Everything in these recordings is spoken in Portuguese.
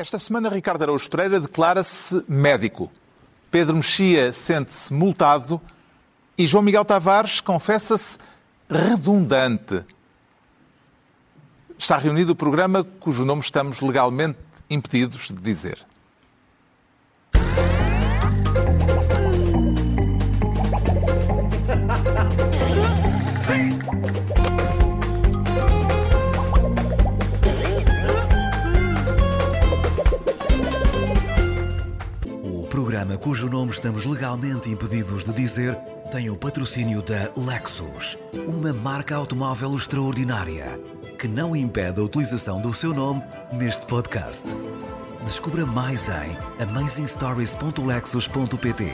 Esta semana, Ricardo Araújo Pereira declara-se médico. Pedro Mexia sente-se multado e João Miguel Tavares confessa-se redundante. Está reunido o programa cujo nome estamos legalmente impedidos de dizer. Programa cujo nome estamos legalmente impedidos de dizer tem o patrocínio da Lexus, uma marca automóvel extraordinária que não impede a utilização do seu nome neste podcast. Descubra mais em amazingstories.lexus.pt.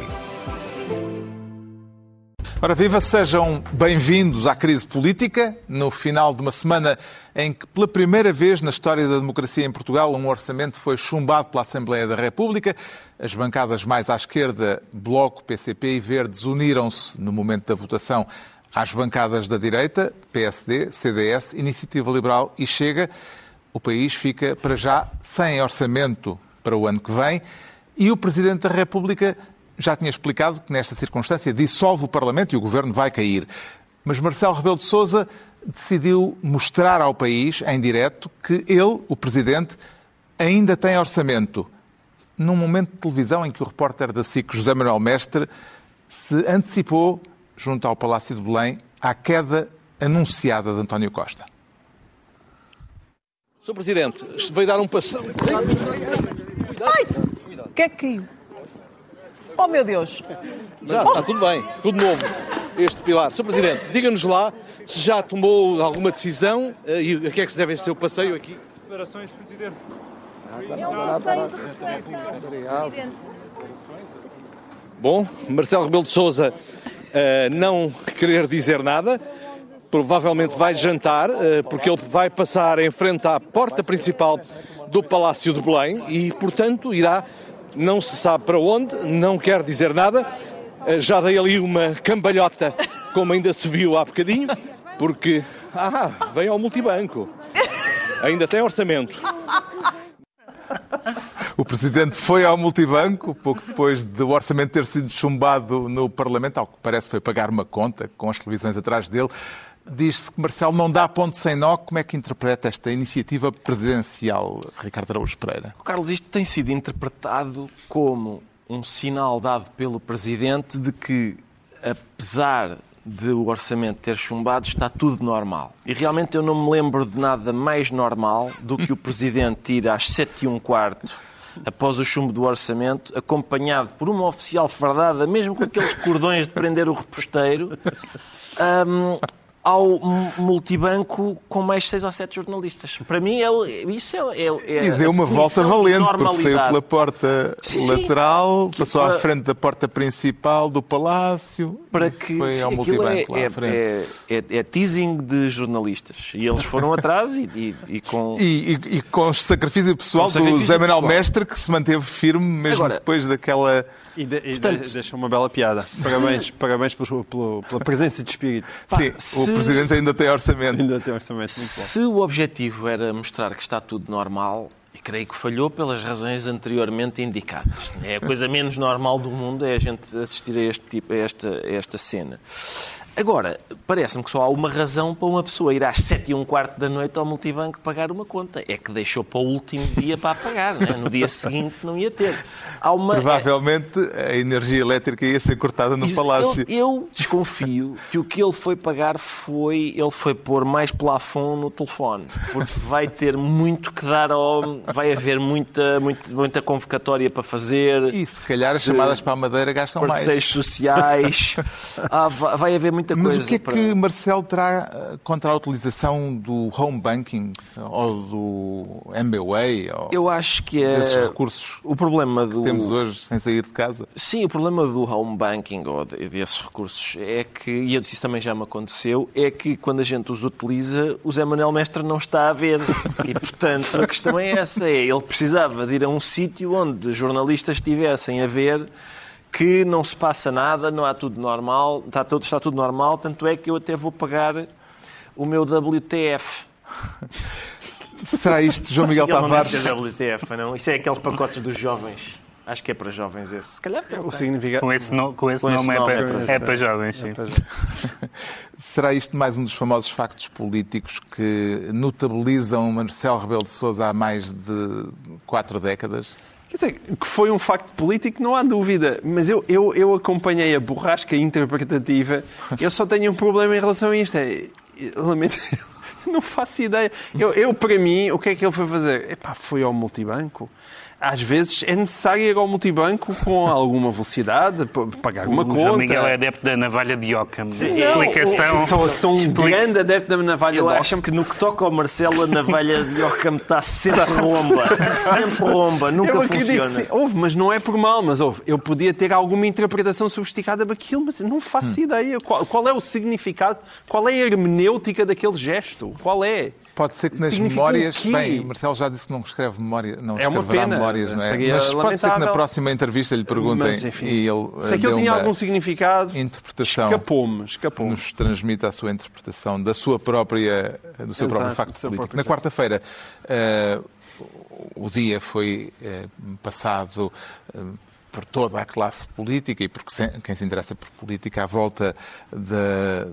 Ora, viva, sejam bem-vindos à crise política, no final de uma semana em que, pela primeira vez na história da democracia em Portugal, um orçamento foi chumbado pela Assembleia da República. As bancadas mais à esquerda, Bloco, PCP e Verdes, uniram-se no momento da votação às bancadas da direita, PSD, CDS, Iniciativa Liberal e Chega. O país fica, para já, sem orçamento para o ano que vem e o Presidente da República já tinha explicado que nesta circunstância dissolve o Parlamento e o Governo vai cair. Mas Marcelo Rebelo de Sousa decidiu mostrar ao país, em direto, que ele, o Presidente, ainda tem orçamento. Num momento de televisão em que o repórter da SIC, José Manuel Mestre, se antecipou, junto ao Palácio de Belém, à queda anunciada de António Costa. Sr. Presidente, veio dar um passo. Ai! O que é que caiu? Oh, meu Deus! Já, está tudo bem, tudo novo. Este pilar. Sr. Presidente, diga-nos lá se já tomou alguma decisão eh, e a que é que se deve este seu passeio aqui. Declarações, Presidente. É um passeio de reflexão, Presidente. Bom, Marcelo Rebelo de Sousa não querer dizer nada, provavelmente vai jantar, eh, porque ele vai passar em frente à porta principal do Palácio de Belém e, portanto, irá, não se sabe para onde, não quer dizer nada. Eh, Já dei ali uma cambalhota, como ainda se viu há bocadinho, porque, ah, vem ao multibanco. Ainda tem orçamento. O Presidente foi ao multibanco, pouco depois do orçamento ter sido chumbado no Parlamento, ao que parece foi pagar uma conta, com as televisões atrás dele. Diz-se que Marcelo não dá ponto sem nó. Como é que interpreta esta iniciativa presidencial, Ricardo Araújo Pereira? Carlos, isto tem sido interpretado como um sinal dado pelo Presidente de que, apesar de o orçamento ter chumbado, está tudo normal. E realmente eu não me lembro de nada mais normal do que o Presidente ir às sete e um quarto após o chumbo do orçamento, acompanhado por uma oficial fardada, mesmo com aqueles cordões de prender o reposteiro, hum, ao multibanco com mais seis ou sete jornalistas. Para mim, é, isso é, é, é E deu a uma volta valente, porque saiu pela porta Sim, sim. lateral, Que passou à para- frente da porta principal do Palácio para que foi sim, ao multibanco é, lá à frente. é, é, é teasing de jornalistas. E eles foram atrás e, e- e com. E, e- e com o sacrifício pessoal sacrifício do Zé Manuel. Mestre, que se manteve firme mesmo Agora- depois daquela. E, de, e Portanto- de- deixa uma bela piada. Parabéns, parabéns pelo, pelo- pela presença de espírito. Sim, se- o Presidente ainda tem orçamento. Ainda tem orçamento muito bom. Se o objetivo era mostrar que está tudo normal, e creio que falhou pelas razões anteriormente indicadas. É a coisa menos normal do mundo é a gente assistir a, este tipo, a, esta, a esta cena. Agora, parece-me que só há uma razão para uma pessoa ir às sete e um quarto da noite ao multibanco pagar uma conta. É que deixou para o último dia para pagar. Não é? No dia seguinte não ia ter. Uma, Provavelmente a energia elétrica ia ser cortada no Isso, Palácio. Eu, eu desconfio que o que ele foi pagar foi ele foi pôr mais plafond no telefone, porque vai ter muito que dar ao. Vai haver muita, muita, muita convocatória para fazer. E se calhar as chamadas para a Madeira gastam Parceiros mais. sociais, Ah, vai haver muita Mas coisa. o que é para- que Marcelo terá eh, contra a utilização do home banking ou do MBWay ou Eu acho que é. desses recursos O problema do. que temos hoje sem sair de casa? Sim, o problema do home banking ou de- desses recursos é que, e isso também já me aconteceu, é que quando a gente os utiliza, o Zé Manuel Mestre não está a ver. E, portanto, a questão é essa: é, ele precisava de ir a um sítio onde jornalistas estivessem a ver que não se passa nada, não há tudo normal, está tudo, está tudo normal, tanto é que eu até vou pagar o meu WTF. Será isto, João Miguel não Tavares? ter WTF, não. Isso é aqueles pacotes dos jovens. Acho que é para jovens esse. Se calhar tem. O significado. Com esse, no- com esse Com esse nome, nome é, é para, para- é para jovens, sim. Será isto mais um dos famosos factos políticos que notabilizam Marcelo Rebelo de Sousa há mais de quatro décadas? Quer dizer, que foi um facto político, não há dúvida. Mas eu, eu, eu acompanhei a borrasca interpretativa. Eu só tenho um problema em relação a isto. É, lamento, não faço ideia. Eu, eu, para mim, o que é que ele foi fazer? Epá, foi ao multibanco. Às vezes é necessário ir ao multibanco com alguma velocidade, pagar uma o conta. João Miguel é adepto da navalha de Ockham. Não, Explicação. Sou, sou um grande adepto da navalha Eu de acho que no que toca ao Marcelo, a navalha de Ockham está sempre romba. Sempre romba, nunca funciona. que sim. Houve, mas não é por mal, mas houve. Eu podia ter alguma interpretação sofisticada daquilo, mas não faço ideia. Qual, qual é o significado, qual é a hermenêutica daquele gesto? Qual é? Pode ser que nas memórias. o quê? Bem, Marcelo já disse que não escreve memória, não É uma escreverá pena. memórias, não é? Mas pode ser que na lamentável. próxima entrevista lhe perguntem Mas, enfim, e ele se eh, aquilo dê tinha algum significado, interpretação. escapou-me, escapou-me. nos transmite a sua interpretação da sua própria, do seu Exato, próprio facto seu político. próprio Na quarta-feira, eh, o dia foi eh, passado eh, por toda a classe política e por quem se interessa por política à volta da,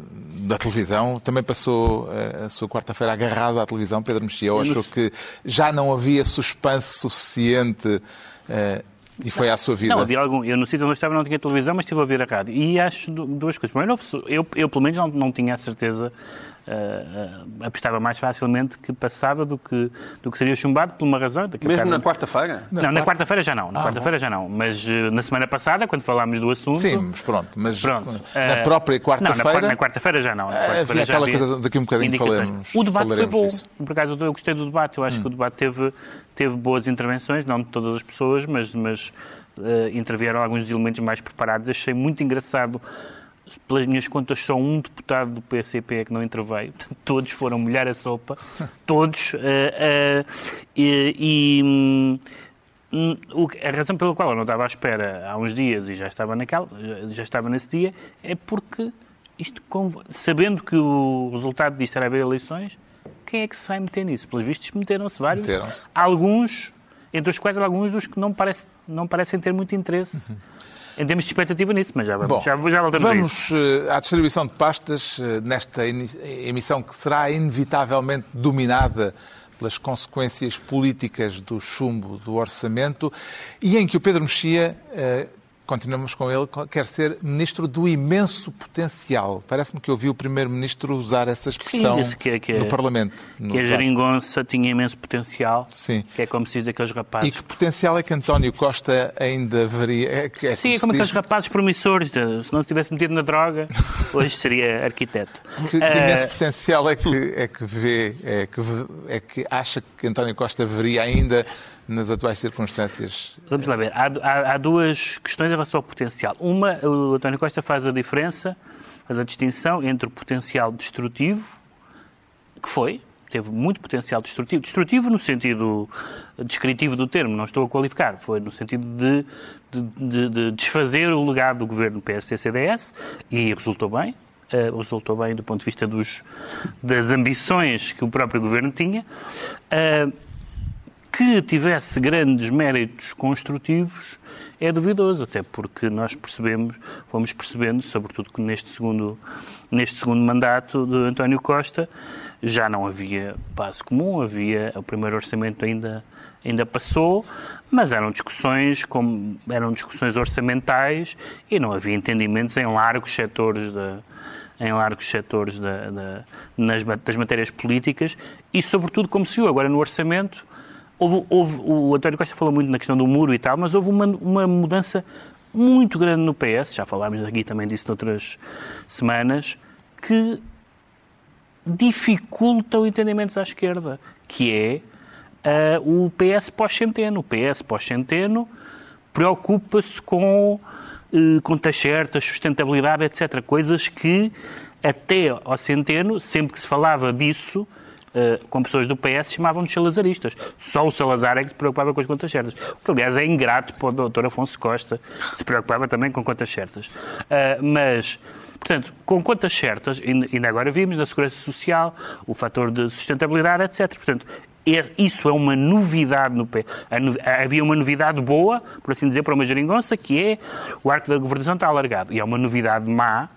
da televisão. Também passou eh, a sua quarta-feira agarrado à televisão. Pedro Mexia achou que já não havia suspense suficiente eh, e foi à sua vida. Não, havia algum. Eu no sítio onde eu estava não tinha televisão, mas estive a ouvir a rádio. E acho du- duas coisas. Primeiro, eu, eu pelo menos não, não tinha a certeza. Ah, ah, apostava mais facilmente que passava do que, do que seria chumbado por uma razão. Mesmo na quarta-feira? Não, na quarta-feira já não. Na quarta-feira já não. Mas eh, na semana passada, quando falámos do assunto. Sim, mas pronto. Mas Pronto. na própria Não, na, quarta- quarta-feira. na quarta-feira já não. Na Ah, quarta-feira havia já aquela coisa, daqui a um bocadinho indicações. falemos- O debate foi bom. disso. Por acaso eu gostei do debate. Eu acho que o debate teve, teve boas intervenções, não de todas as pessoas, mas, mas eh, intervieram alguns elementos mais preparados. Achei muito engraçado. Pelas minhas contas, só um deputado do PCP é que não interveio. Todos foram molhar a sopa. Todos. eh, eh, e- que- A razão pela qual eu não estava à espera há uns dias e já estava, naquela, já estava nesse dia é porque, isto, sabendo que o resultado disto era haver eleições, quem é que se vai meter nisso? Pelos vistos, meteram-se vários. Meteram-se. Alguns, entre os quais alguns dos que não, parece, não parecem ter muito interesse em termos de expectativa nisso, mas já vamos, Bom, já, já voltamos vamos eh, à distribuição de pastas eh, nesta emissão que será inevitavelmente dominada pelas consequências políticas do chumbo do orçamento e em que o Pedro Mexia, eh, continuamos com ele, quer ser ministro do imenso potencial. Parece-me que ouvi o primeiro-ministro usar essa expressão que- que- no Parlamento. no Que a debate. geringonça tinha imenso potencial, Sim. que é como se diz daqueles E rapazes. que potencial é que António Costa ainda veria? É, é Sim, é se como aqueles rapazes promissores. de- se não se tivesse metido na droga, hoje seria arquiteto. Que, que Eh, imenso potencial é que, é que vê, é que, é que acha que António Costa veria ainda nas atuais circunstâncias? Vamos lá ver. Há, há- há duas questões em relação ao potencial. Uma, o António Costa faz a diferença, faz a distinção entre o potencial destrutivo, que foi, teve muito potencial destrutivo. Destrutivo no sentido descritivo do termo, não estou a qualificar. Foi no sentido de, de- de- de desfazer o legado do governo PSD-CDS e resultou bem. eh, resultou bem do ponto de vista dos, das ambições que o próprio governo tinha. Eh, que tivesse grandes méritos construtivos é duvidoso, até porque nós percebemos, fomos percebendo, sobretudo que neste segundo, neste segundo mandato de António Costa, já não havia passo comum, havia o primeiro orçamento ainda ainda passou, mas eram discussões como eram discussões orçamentais e não havia entendimentos em largos setores da em largos setores da, da- nas, das matérias políticas e, sobretudo, como se viu agora no orçamento, houve, houve- o António Costa falou muito na questão do muro e tal, mas houve uma, uma mudança muito grande no PS, já falámos aqui também disso noutras semanas, que dificulta o entendimento à esquerda, que é ah, o PS pós-centeno. O PS pós-centeno preocupa-se com eh, contas certas, sustentabilidade, etc. Coisas que até ao centeno, sempre que se falava disso, eh, com pessoas do PS, chamavam de salazaristas. Só o Salazar é que se preocupava com as contas certas. O que, aliás, é ingrato para o Dr. Afonso Costa, que se preocupava também com contas certas. Ah, mas, portanto, com contas certas, ainda agora vimos na Segurança Social, o fator de sustentabilidade, etc. Portanto, é- isso é uma novidade no P. a no- Havia uma novidade boa, por assim dizer, para uma geringonça, que é o arco da governação está alargado. E há uma novidade má,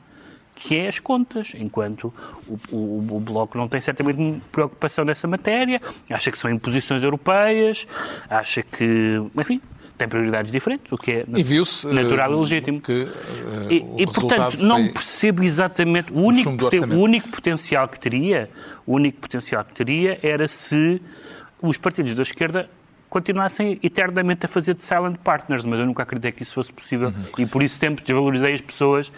que é as contas, enquanto o, o- o Bloco não tem certamente preocupação nessa matéria, acha que são imposições europeias, acha que, enfim, tem prioridades diferentes, o que é E natural e eh, legítimo. que, eh, e, e, portanto, não percebo exatamente. O único, o único potencial que teria, o único potencial que teria era se os partidos da esquerda continuassem eternamente a fazer de silent partners, mas eu nunca acreditei que isso fosse possível Uhum. e por isso sempre desvalorizei as pessoas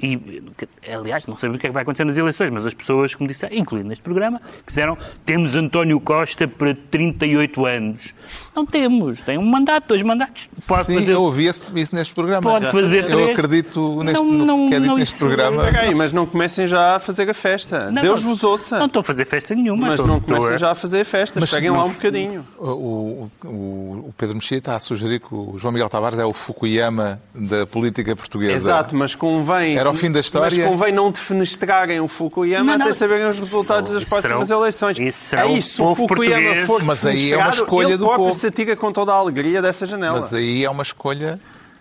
e, que- aliás, não sei o que é que vai acontecer nas eleições, mas as pessoas, como disseram, incluindo neste programa, que disseram temos António Costa para 38 anos. Não temos, tem um mandato, dois mandatos. Pode Sim, fazer eu ouvi isso neste programa. Pode fazer Eu três. acredito neste, Não, no não, que é dito não, neste programa. Peraí, mas não comecem já a fazer a festa. Não, Deus não, vos ouça. Não estou a fazer festa nenhuma. mas não comecem já a fazer festas. Mas Peguem lá um bocadinho. O, o- o Pedro Mexia está a sugerir que o João Miguel Tavares é o Fukuyama da política portuguesa. Exato, mas convém. Era o fim da história? Mas convém não defenestrarem o Fukuyama Não, não. até saberem os resultados das Isso próximas será o- eleições. isso será aí, o se o povo Fukuyama português. for Mas aí é uma escolha do povo. se atira com toda a alegria dessa janela. Mas aí é uma escolha.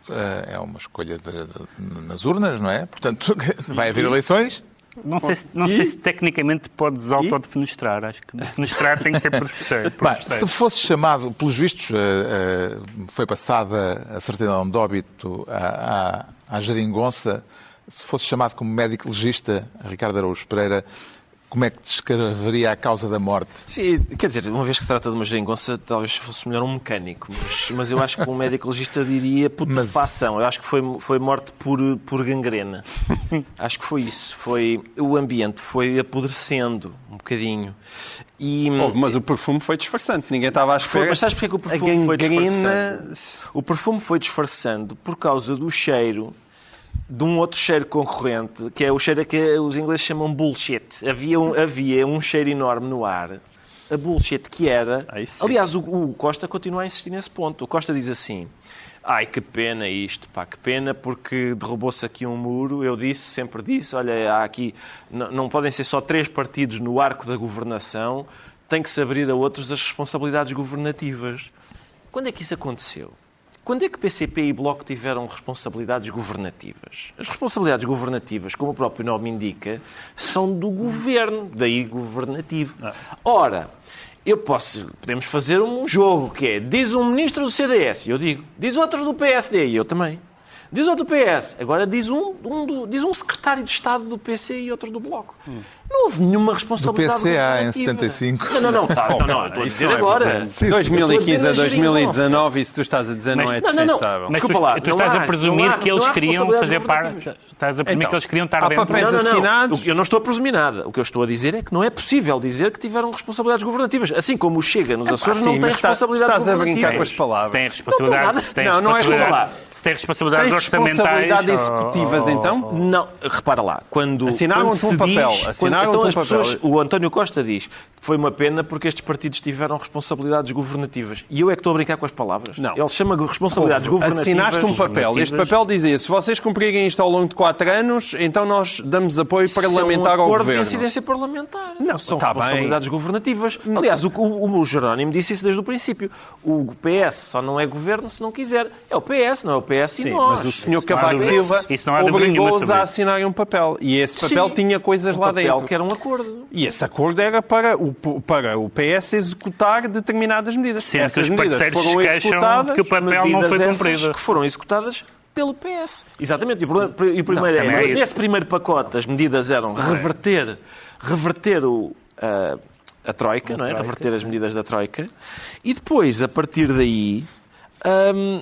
eh, É uma escolha de- de- nas urnas, não é? Portanto, vai haver eleições. Não, sei se, não sei se tecnicamente podes autodefenestrar. Acho que defenestrar tem que ser terceiro. se fosse chamado, pelos vistos, eh, eh, foi passada a certidão de óbito à, à, à geringonça, se fosse chamado como médico legista, Ricardo Araújo Pereira, como é que descreveria a causa da morte? Sim, quer dizer, uma vez que se trata de uma geringonça, talvez fosse melhor um mecânico. Mas, mas eu acho que um médico legista diria putrefação. Eu acho que foi, foi morte por, por gangrena. Acho que foi isso. Foi, o ambiente foi apodrecendo um bocadinho. E, Houve, mas o perfume foi disfarçante. Ninguém estava à Foi, espera. mas sabes porque é que o A perfume foi gangrena- disfarçando? O perfume foi disfarçando por causa do cheiro de um outro cheiro concorrente, que é o cheiro que os ingleses chamam bullshit. Havia um, havia um cheiro enorme no ar, a bullshit que era... Aliás, o, o Costa continua a insistir nesse ponto. O Costa diz assim... Ai, que pena isto, pá, que pena, porque derrubou-se aqui um muro. Eu disse, sempre disse, olha, há aqui, não, não podem ser só três partidos no arco da governação, tem que se abrir a outros as responsabilidades governativas. Quando é que isso aconteceu? Quando é que PCP e Bloco tiveram responsabilidades governativas? As responsabilidades governativas, como o próprio nome indica, são do governo, daí governativo. Ora, eu posso, podemos fazer um jogo que é, diz um ministro do CDS, eu digo, diz outro do PSD, e eu também. Diz outro do PS, agora diz um, um do- diz um secretário de Estado do PC e outro do Bloco. Não houve nenhuma responsabilidade Do PCA em governativa. 75. Não, não, não, tá, não, não, estou a dizer agora. De 2015 a 2019, isso tu estás a dizer, não é não, não, não. defensável. Mas tu, Desculpa lá, tu não estás há- a presumir que eles queriam fazer parte. Estás a presumir Então, que eles queriam estar há dentro. papéis Não, não, não. assinados. Eu não estou a presumir nada. O que eu estou a dizer é que não é possível dizer que tiveram responsabilidades governativas. Assim como o Chega nos Açores Sim, não tem responsabilidades estás a brincar com governativas. as palavras. Se tem responsabilidades, Não, não é se tem responsabilidades orçamentais. responsabilidades executivas, então? Não, repara lá, quando. Assinaram-te quando um papel, diz- assinaram-te então um as pessoas. O António Costa diz que foi uma pena porque estes partidos tiveram responsabilidades governativas. E eu é que estou a brincar com as palavras. Não. Ele chama responsabilidades governativas. Assinaste um papel. Este papel dizia, se vocês cumprirem isto ao longo de quatro anos, então nós damos apoio parlamentar é um ao acordo governo. de incidência parlamentar. Não, são tá bem. responsabilidades governativas. Aliás, o, o, o Jerónimo disse isso desde o princípio. O PS só não é governo se não quiser. É o PS, não é o PS Sim, e nós. mas o senhor Cavaco. Silva obrigou-os a isso. assinarem um papel. E esse papel Sim, tinha coisas um lá papel dentro. Que era um acordo. E esse acordo era para o, para o PS executar determinadas medidas. Sendo que Essas os medidas foram se queixam executadas. que o papel não foi cumprido. que foram executadas pelo PS. Exatamente. E o, problema- e o primeiro também é, é nesse primeiro pacote as medidas eram reverter, reverter o, a, a Troika, não é? Troika. Reverter as medidas da Troika. E depois, a partir daí... hum,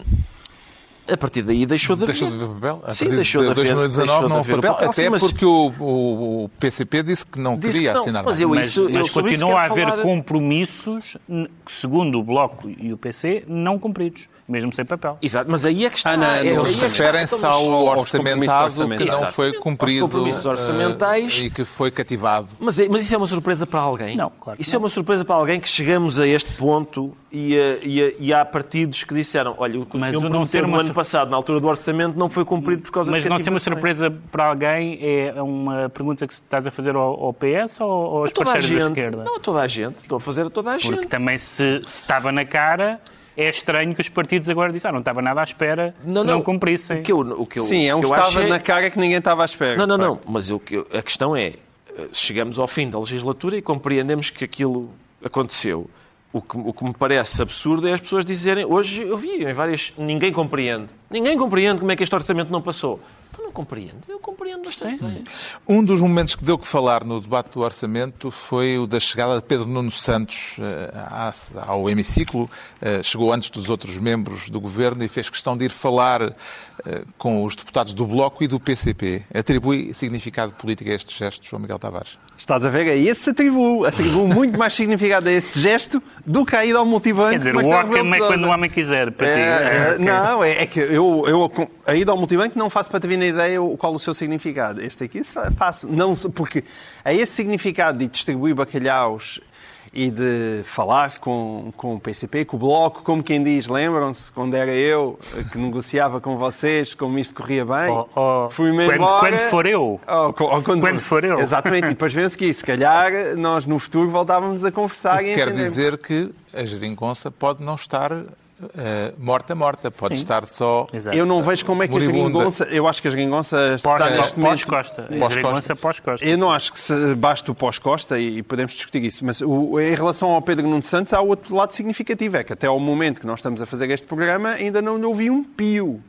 a partir daí deixou de haver. Deixou de haver papel? A Sim, deixou de de haver- 2019 deixou de não houve papel, papel. até Sim, mas- porque o, o- o PCP disse que não Disse queria que não, assinar mas eu Mas, isso- mas continua a haver falar. compromissos que, segundo o Bloco e o PC, não cumpridos, mesmo sem papel. Exato, mas aí é que está. Ah, não, é- é Eles está. referem-se ao orçamentado compromissos que não orçamentais. foi cumprido Aos compromissos eh, orçamentais. e que foi cativado. Mas, é- mas isso é uma surpresa para alguém? Não, claro Isso não. é uma surpresa para alguém que chegamos a este ponto e, eh, e, eh, e há partidos que disseram olha, o que o Mas senhor não prometeu ser no uma ano passado, na altura do orçamento, não foi cumprido por causa Mas de não ser uma surpresa para alguém é uma pergunta que estás a fazer ao, ao PS ou, aos A toda a parceiros da gente. esquerda? Não, a toda a gente. Estou a fazer a toda a Porque gente. também se, se estava na cara, é estranho que os partidos agora disseram, ah, não estava nada à espera, Não, não, não. cumprissem. O que eu, o que eu, Sim, é um que eu estava acho é- na cara que ninguém estava à espera. Não, não, não. Mas o que eu- a questão é, eh, chegamos ao fim da legislatura e compreendemos que aquilo aconteceu. O que, o que me parece absurdo é as pessoas dizerem, hoje eu vi em várias, ninguém compreende. Ninguém compreende como é que este orçamento não passou. Então não compreendo. Eu compreendo bastante. bem. Um dos momentos que deu que falar no debate do orçamento foi o da chegada de Pedro Nuno Santos eh, ao hemiciclo. Eh, Chegou antes dos outros membros do governo e fez questão de ir falar eh, com os deputados do Bloco e do PCP. Atribui significado político a este gesto, João Miguel Tavares? Estás a ver? É esse atribuo. Atribuo muito mais significado a esse gesto do que a ida ao multibanco. Quer dizer, o de é quando o homem quiser, para ti. É, É, ok. Não, é, é que eu, eu a ida ao multibanco não faço para te vir na ideia qual o seu significado. Este aqui fa- faço. Não, porque a esse significado de distribuir bacalhaus e de falar com, com o PCP, com o Bloco, como quem diz, lembram-se, quando era eu eh, que negociava com vocês, como isto corria bem, Oh, oh, fui-me quando- embora... quando for eu. Oh, oh, quando, Quando for eu. Exatamente, e depois vemos que se calhar nós no futuro voltávamos a conversar e Quer entender. dizer que a geringonça pode não estar eh, morta, morta. Pode Sim. estar só... Exato. Eu não vejo como é que a Moribunda. geringonça. Eu acho que a geringonça está Pós- neste momento. Pós-Costa. Pós-Costa. Geringonça pós-Costa. Eu não acho que se basta o pós-Costa e, e podemos discutir isso, mas o- em relação ao Pedro Nuno Santos há outro lado significativo, é que até ao momento que nós estamos a fazer este programa ainda não lhe ouvi um pio.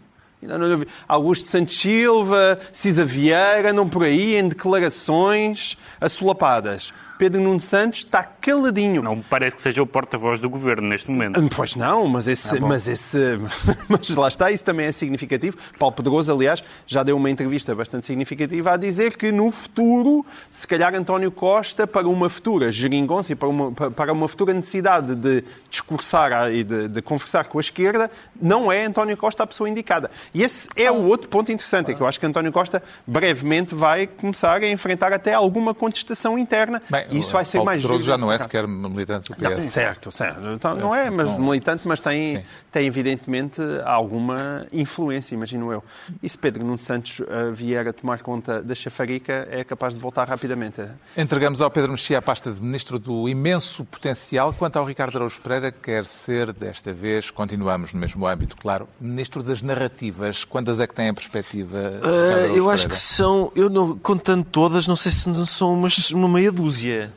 Ainda não lhe ouvi. Augusto Santos Silva, Cisa Vieira, andam por aí em declarações assolapadas. Pedro Nuno Santos está caladinho. Não me parece que seja o porta-voz do governo neste momento. Hum, Pois não, mas esse, mas esse, mas lá está, isso também é significativo. Paulo Pedroso, aliás, já deu uma entrevista bastante significativa a dizer que no futuro, se calhar António Costa, para uma futura geringonça e para uma, para uma futura necessidade de discursar e de, de conversar com a esquerda, não é António Costa a pessoa indicada. E esse é o outro ponto interessante, é que eu acho que António Costa brevemente vai começar a enfrentar até alguma contestação interna. Bem, e isso vai ser Paulo mais Pedroso já não é do sequer militante do não, PS. certo, certo. Então, não é mas não- militante, mas tem, Sim. tem evidentemente alguma influência, imagino eu. E se Pedro Nuno Santos eh, vier a tomar conta da chafarica, é capaz de voltar rapidamente. Entregamos ao Pedro Mexia a pasta de ministro do imenso potencial. Quanto ao Ricardo Araújo Pereira, quer ser, desta vez, continuamos no mesmo âmbito, claro, ministro das narrativas. Quantas é que tem a perspectiva? Araújo eu acho Pereira? que são, eu não, contando todas, não sei se não são umas, uma meia dúzia.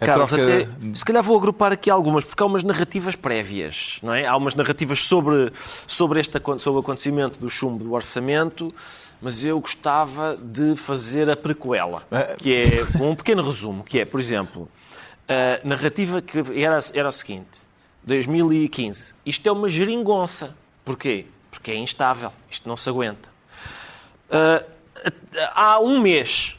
A Carlos, troca- até, se calhar vou agrupar aqui algumas, porque há umas narrativas prévias, não é? Há umas narrativas sobre, sobre, este, sobre o acontecimento do chumbo do orçamento, mas eu gostava de fazer a prequela, que é um pequeno resumo, que é, por exemplo, a narrativa que era, era o seguinte, 2015, isto é uma geringonça. Porquê? Porque é instável, isto não se aguenta. Ah, há um mês,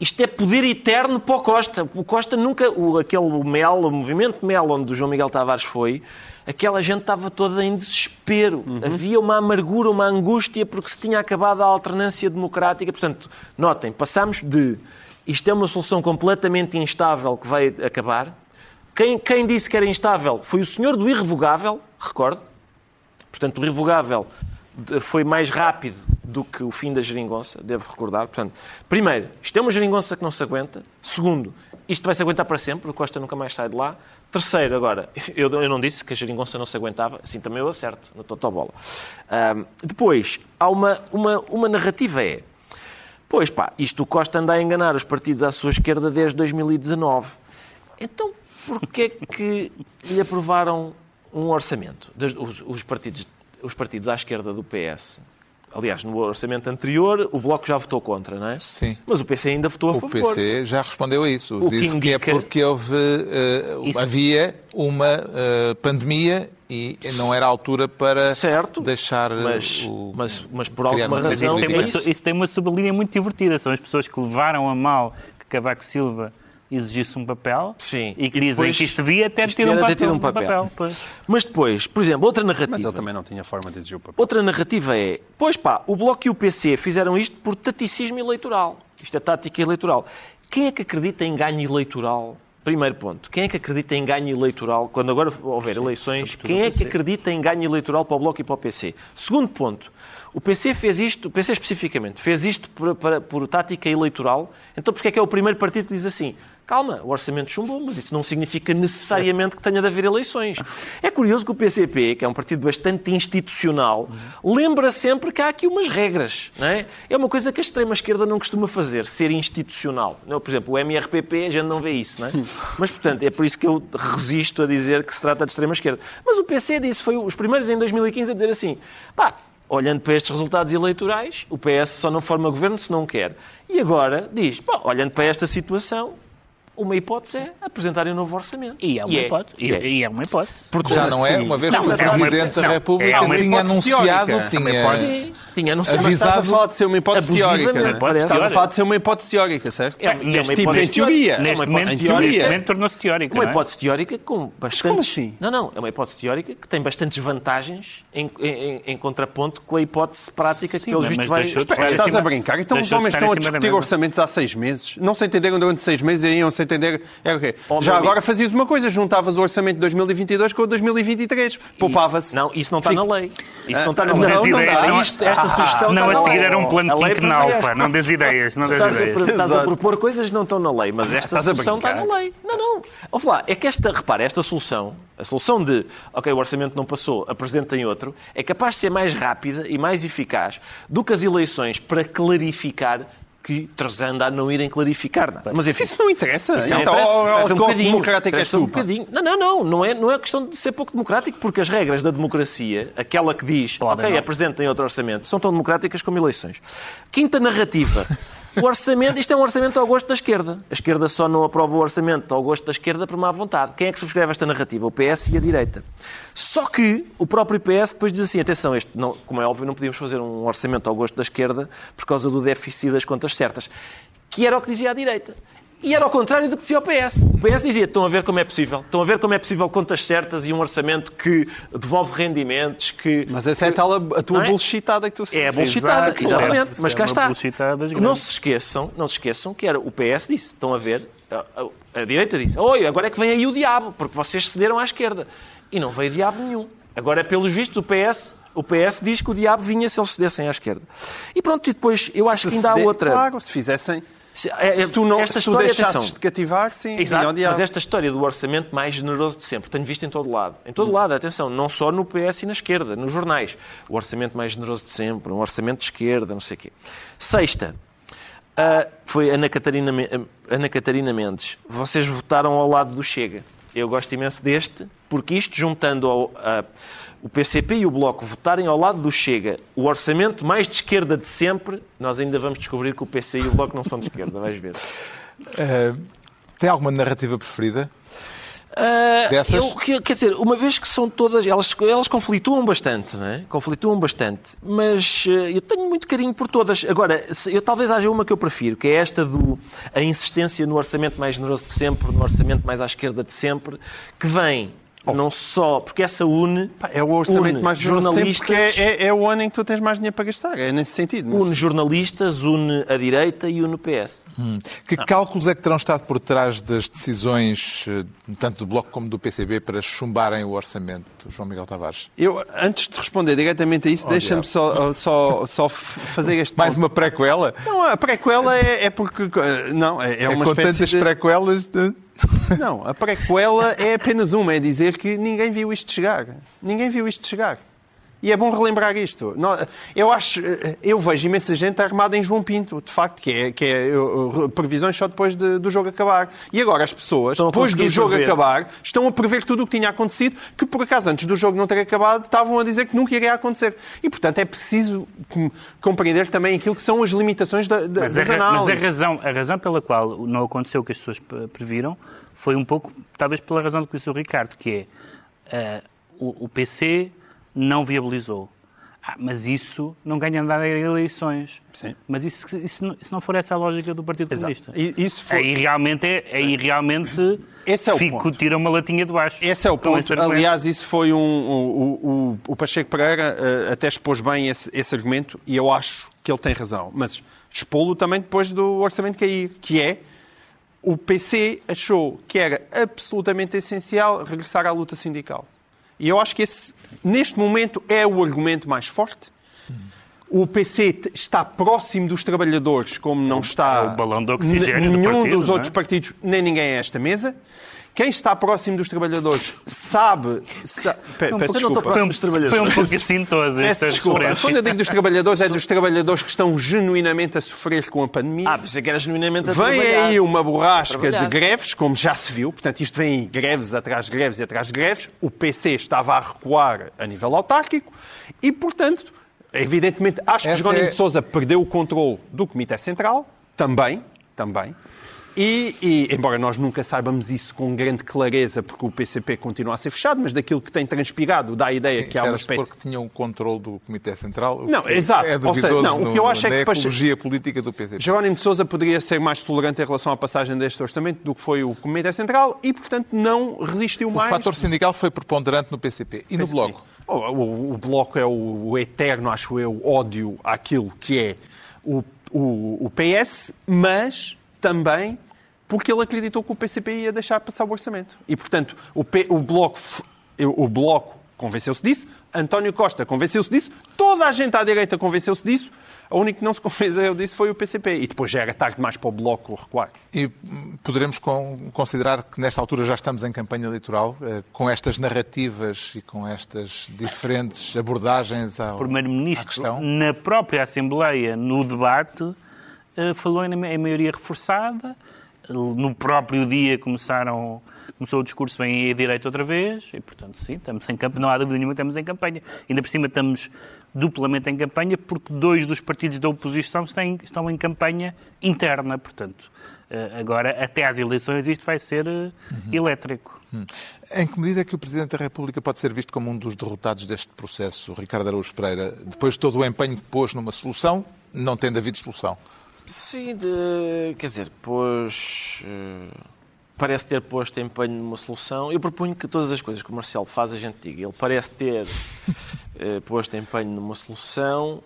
isto é poder eterno para o Costa. O Costa nunca. O, aquele Mel, o movimento Mel, onde o João Miguel Tavares foi, aquela gente estava toda em desespero. Havia uma amargura, uma angústia, porque se tinha acabado a alternância democrática. Portanto, notem, passamos de isto é uma solução completamente instável que vai acabar. Quem, quem disse que era instável foi o senhor do irrevogável, recordo. Portanto, o irrevogável foi mais rápido do que o fim da geringonça, devo recordar. Portanto, primeiro, isto é uma geringonça que não se aguenta. Segundo, isto vai se aguentar para sempre, o Costa nunca mais sai de lá. Terceiro, agora, eu, eu não disse que a geringonça não se aguentava, assim também eu acerto, no totobola. Ahm, depois, há uma, uma, uma narrativa é, pois pá, isto o Costa anda a enganar os partidos à sua esquerda desde 2019. Então, porquê que lhe aprovaram um orçamento? Os, os partidos, os partidos à esquerda do PS. Aliás, no orçamento anterior, o Bloco já votou contra, não é? Sim. Mas o PC ainda votou a O favor. PC já respondeu a isso. O que Disse que é indica- porque houve, Isso. havia uma eh, pandemia e não era a altura para Certo, deixar eh, Mas, o... mas, mas por alguma razão... isso tem, uma, isso tem uma sublinha muito divertida. São as pessoas que levaram a mal que Cavaco Silva exigisse um papel Sim. e que E dizem depois que isto devia ter isto tido um papel. ter um papel. pois. Mas depois, por exemplo, outra Mas narrativa. ele também não tinha forma de exigir o papel. Outra narrativa é, pois pá, o Bloco e o PC fizeram isto por taticismo eleitoral. Isto é tática eleitoral. Quem é que acredita em ganho eleitoral Primeiro ponto. Quem é que acredita em ganho eleitoral? Quando agora houver eleições, quem é que acredita em ganho eleitoral para o Bloco e para o PC? Segundo ponto. O PC fez isto, o PC especificamente, fez isto por, para- por tática eleitoral. Então, porque é que é o primeiro partido que diz assim? Calma, o orçamento chumbou, mas isso não significa necessariamente que tenha de haver eleições. É curioso que o PCP, que é um partido bastante institucional, lembra sempre que há aqui umas regras. Não é? é uma coisa que a extrema-esquerda não costuma fazer, ser institucional. Por exemplo, o MRPP, a gente não vê isso. Não é? Mas, portanto, é por isso que eu resisto a dizer que se trata de extrema-esquerda. Mas o PC disse, foi os primeiros em 2015 a dizer assim, pá, olhando para estes resultados eleitorais, o PS só não forma governo se não quer. E agora diz, pá, olhando para esta situação, uma hipótese é apresentarem um novo orçamento. E é uma hipótese. E, é. e é uma hipótese. Porque Já não é, uma vez que o Não, é uma- Presidente da não, República é uma tinha hipótese anunciado, teórica. É uma tinha hipótese. Tinha, não mas Avisado- Estás a falar de ser uma hipótese teórica, não é? Estás a falar de ser uma hipótese teórica, certo? É, uma- é uma tipo, hipótese em teoria. É uma Neste hipótese momento, teórica. neste teórica. momento tornou-se teórico. Uma não é? hipótese teórica com bastantes. como assim? Não, não. É uma hipótese teórica que tem bastantes vantagens em, em- em contraponto com a hipótese prática que, Sim, pelos vistos, vai. estás a brincar? Então os homens estão a discutir orçamentos há seis meses. Não se entenderam durante seis meses e iam se entender. Era o quê? Oh, Já agora amigo. fazias uma coisa, juntavas o orçamento de 2022 com o de 2023. Poupava-se. Não, isso não está Fica- na lei. Isso não está na Ah, lei. não, não ideias, dá. não- Isto- esta Ah, sugestão Senão está a na seguir lei. era um plano A quinquenal, prevê pá. Não des ideias, não des estás a, ideias. estás a propor coisas que não estão na lei, mas esta a solução está na lei. Não, não. Ouve lá, é que esta, repara, esta solução, a solução de, ok, o orçamento não passou, apresentem outro, é capaz de ser mais rápida e mais eficaz do que as eleições para clarificar que Trezanda a não irem clarificar nada. Mas enfim, Isso não interessa. isso não então, interessa. ao Interessa um bocadinho. democrático é um bocadinho. Não, não, não. Não é, não é questão de ser pouco democrático, porque as regras da democracia, aquela que diz, Podem ok, não. apresentem outro orçamento, são tão democráticas como eleições. Quinta narrativa. O orçamento, isto é um orçamento ao gosto da esquerda. A esquerda só não aprova o orçamento ao gosto da esquerda por má vontade. Quem é que subscreve esta narrativa? O PS e a direita. Só que o próprio PS depois diz assim, atenção, este não, como é óbvio, não podíamos fazer um orçamento ao gosto da esquerda por causa do déficit das contas certas. Que era o que dizia a direita. E era ao contrário do que dizia o PS. O PS dizia: estão a ver como é possível. Estão a ver como é possível contas certas e um orçamento que devolve rendimentos, que. Mas essa é a, tal, a tua é? bullshitada que tu É a bullshitada, Exato, exatamente. Mas é cá está. Não se esqueçam, não se esqueçam que era o PS disse, estão a ver, a, a- a direita disse, oi, agora é que vem aí o diabo, porque vocês cederam à esquerda. E não veio diabo nenhum. Agora, pelos vistos, o PS, o PS diz que o diabo vinha se eles cedessem à esquerda. E pronto, e depois eu acho Se que ainda há outra. Claro, se fizessem. Se, é- Se tu, não, esta se tu história, deixasses atenção, de cativar, sim. Exato, mas esta história do orçamento mais generoso de sempre, tenho visto em todo lado. Em todo lado, atenção, não só no PS e na esquerda, nos jornais. O orçamento mais generoso de sempre, um orçamento de esquerda, não sei o quê. Sexta, ah, foi Ana Catarina, Me- Ana Catarina Mendes. Vocês votaram ao lado do Chega. Eu gosto imenso deste, porque isto, juntando ao, ah, o PCP e o Bloco votarem ao lado do Chega o orçamento mais de esquerda de sempre, nós ainda vamos descobrir que o PC e o Bloco não são de esquerda, vais ver. Eh, tem alguma narrativa preferida? Dessas? eu- que- quer dizer, uma vez que são todas, elas, elas conflituam bastante, não é? Conflituam bastante, mas eh, eu tenho muito carinho por todas. Agora, eu talvez haja uma que eu prefiro, que é esta do a insistência no orçamento mais generoso de sempre, no orçamento mais à esquerda de sempre, que vem não só porque essa une, Pá, É o orçamento une mais jornalista. jornalistas, Porque é, é, é o ano em que tu tens mais dinheiro para gastar. É nesse sentido. mas- une jornalistas, une a direita e une o PS. Que cálculos é que terão estado por trás das decisões, eh, tanto do Bloco como do PCB, para chumbarem o orçamento, João Miguel Tavares? Eu, antes de responder diretamente a isso, Oh, deixa-me só, só, só fazer este Mais ponto. uma prequela? Não, a prequela é, é porque... Não, é, é É uma com espécie tantas de... prequelas... de- Não, a prequela é apenas uma, é dizer que ninguém viu isto chegar. Ninguém viu isto chegar. E é bom relembrar isto. Eu acho, eu vejo imensa gente armada em João Pinto, de facto, que é, que é uh, uh, previsões só depois de- do jogo acabar. E agora as pessoas, a depois do jogo prever. acabar, estão a prever tudo o que tinha acontecido, que por acaso antes do jogo não ter acabado, estavam a dizer que nunca iria acontecer. E portanto é preciso com- compreender também aquilo que são as limitações da, da, Mas, a, das ra- mas a análises. razão, a razão pela qual não aconteceu o que as pessoas pre- previram foi um pouco, talvez pela razão do que disse o Ricardo, que é ah, o, o PC não viabilizou. Ah, mas isso não ganha nada em eleições. Sim. Mas isso, isso, se não for essa a lógica do Partido Comunista. E- Isso foi... Aí realmente, é, aí realmente Esse é o fico, ponto. tira uma latinha de baixo. Esse é o Com ponto. Aliás, isso foi um. O, o, o Pacheco Pereira eh, até expôs bem esse, esse argumento e eu acho que ele tem razão. Mas expô-lo também depois do orçamento cair, que é o PC achou que era absolutamente essencial regressar à luta sindical. E eu acho que esse, neste momento, é o argumento mais forte. O PC está próximo dos trabalhadores, como não está É o balão de oxigênio n- do nenhum partido, dos é? outros partidos, nem ninguém a esta mesa. Quem está próximo dos trabalhadores sabe. sa- Pe- peço Um pouco- desculpa. Foi um, foi um pouco assintoso Peço desculpa. Quando eu digo dos trabalhadores, é dos trabalhadores que estão genuinamente a sofrer com a pandemia. Ah, pensei que era genuinamente a Vem trabalhar. aí uma borrasca de greves, como já se viu, portanto, isto vem greves atrás de greves e atrás de greves. O PC estava a recuar a nível autárquico e, portanto, evidentemente, acho que Essa Jerónimo é- de Sousa perdeu o controle do Comitê Central, também, também. E, e, embora nós nunca saibamos isso com grande clareza, porque o PCP continua a ser fechado, mas daquilo que tem transpirado dá a ideia que há uma espécie... supor que tinham o controle do Comitê Central. o Não, que exato. É Ou seja, duvidoso não, o que eu acho é que ecologia política do PCP. Jerónimo de Sousa poderia ser mais tolerante em relação à passagem deste orçamento do que foi o Comitê Central e, portanto, não resistiu O mais. fator sindical foi preponderante no PCP. E no Bloco? O, o- o Bloco é o, o eterno, acho eu, ódio àquilo que é o, o, o PS, mas também porque ele acreditou que o PCP ia deixar passar o orçamento. E, portanto, o, P- o Bloco, o Bloco convenceu-se disso, António Costa convenceu-se disso, toda a gente à direita convenceu-se disso, a única que não se convenceu disso foi o PCP. E depois já era tarde demais para o Bloco recuar. E poderemos con- considerar que nesta altura já estamos em campanha eleitoral, eh, com estas narrativas e com estas diferentes abordagens ao, O à Primeiro-Ministro, questão? na própria Assembleia, no debate, eh, falou em maioria reforçada. No próprio dia começaram, começou o discurso, vem aí a direita outra vez, e portanto, sim, estamos em campanha, não há dúvida nenhuma, estamos em campanha. Ainda por cima estamos duplamente em campanha, porque dois dos partidos da oposição estão, em campanha interna, portanto. eh, Agora, até às eleições, isto vai ser eh, elétrico. Em que medida é que o Presidente da República pode ser visto como um dos derrotados deste processo, Ricardo Araújo Pereira, depois de todo o empenho que pôs numa solução, não tendo havido solução? Sim, de- quer dizer, pôs. eh, parece ter posto empenho numa solução. Eu proponho que todas as coisas que o Marcelo faz a gente diga. Ele parece ter eh, posto empenho numa solução,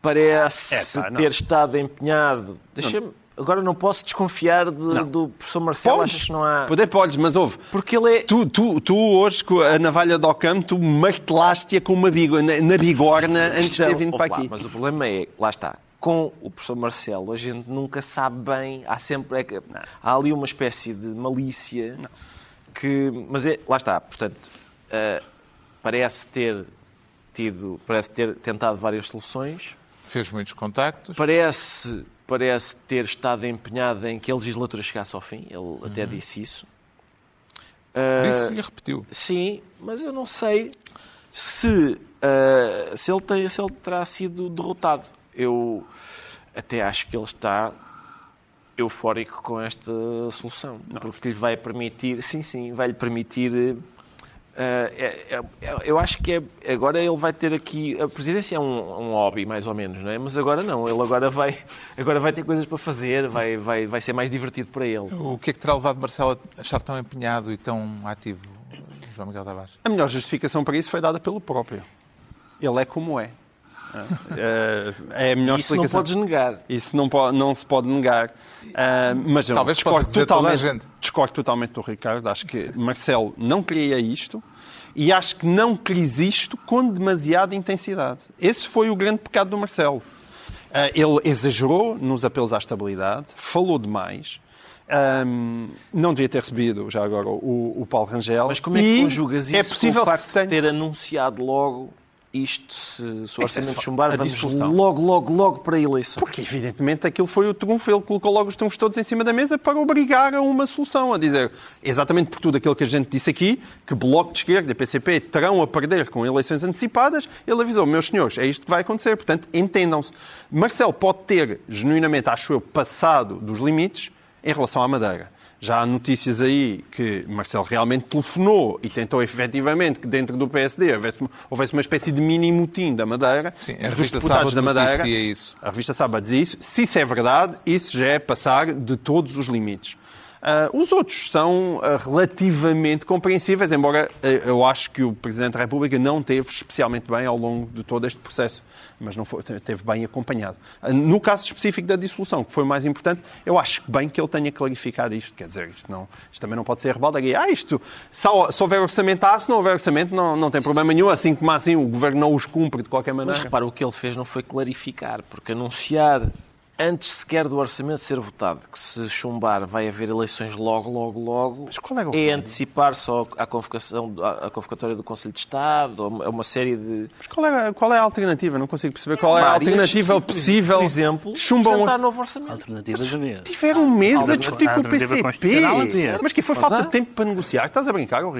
parece não. ter estado empenhado. Deixa-me. Agora não posso desconfiar de- do professor Marcelo, achas que não há. Poder podes, mas ouve. Porque ele é. Tu, tu, tu hoje, com a navalha do Ocam, tu martelaste-a com uma bigo, na, na bigorna antes de ter vindo para Opa, aqui. Mas o problema é, lá está, com o professor Marcelo, a gente nunca sabe bem, há sempre. é que- há ali uma espécie de malícia que. Mas é, lá está, portanto, eh, parece ter tido, parece ter tentado várias soluções, Fez muitos contactos. parece, parece ter estado empenhado em que a legislatura chegasse ao fim, ele até disse isso. Eh, Disse e repetiu. Sim, mas eu não sei se, ah, se, ele, tem, se ele terá sido derrotado. Eu até acho que ele está eufórico com esta solução, porque lhe vai permitir, sim, sim, vai lhe permitir. ah, é- é- eu acho que é, agora ele vai ter aqui. A presidência é um, um hobby, mais ou menos, não é? Mas agora não, ele agora vai, agora vai ter coisas para fazer, vai, vai, vai ser mais divertido para ele. O que é que terá levado Marcelo a achar tão empenhado e tão ativo, João Miguel Tavares? A melhor justificação para isso foi dada pelo próprio. Ele é como é. É, é a melhor Isso não explicação. podes negar. Isso não, não se pode negar. Ah, mas eu Talvez discordo totalmente, gente. discordo totalmente do Ricardo. Acho que Marcelo não queria isto e acho que não quis isto com demasiada intensidade. Esse foi o grande pecado do Marcelo. Ah, ele exagerou nos apelos à estabilidade, falou demais. Ahm, não devia ter recebido, já agora, o, o Paulo Rangel. Mas como é que E conjugas isso é possível com o que facto se tenha... de ter anunciado logo isto, se, se o é orçamento só chumbar, a vamos dissolução. logo, logo, logo para a eleição. Porque, evidentemente, aquilo foi o trunfo. Ele colocou logo os trunfos todos em cima da mesa para obrigar a uma solução. A dizer, exatamente por tudo aquilo que a gente disse aqui, que Bloco de Esquerda e PCP terão a perder com eleições antecipadas, ele avisou, meus senhores, é isto que vai acontecer. Portanto, entendam-se. Marcelo pode ter, genuinamente, acho eu, passado dos limites em relação à Madeira. Já há notícias aí que Marcelo realmente telefonou e tentou efetivamente que dentro do PSD houvesse, houvesse uma espécie de mini mutim da Madeira. Sim, a dos revista deputados Sábado da Madeira. isso. A revista Sábado diz isso. Se isso é verdade, isso já é passar de todos os limites. Ah, os outros são ah, relativamente compreensíveis, embora ah, eu acho que o Presidente da República não teve especialmente bem ao longo de todo este processo, mas não foi, teve bem acompanhado. No caso específico da dissolução, que foi o mais importante, eu acho bem que ele tenha clarificado isto. Quer dizer, isto, não, isto também não pode ser rebaldaria. Ah, isto, se, se houver orçamento, há, se não houver orçamento, não, não tem problema nenhum, assim como assim o Governo não os cumpre de qualquer Mas maneira. repara, o que ele fez não foi clarificar, porque anunciar antes sequer do orçamento ser votado que se chumbar vai haver eleições logo, logo, logo, Mas qual o é plano? antecipar só a convocação, a a convocatória do Conselho de Estado, é uma série de Mas qual é, a- qual é a alternativa? Não consigo perceber qual é a alternativa sim, possível. Por exemplo, chumbam apresentar novo orçamento. Alternativas havia. Tiveram um mês a discutir com o PCP. havia. Mas que foi falta de tempo para negociar. Estás a brincar, ô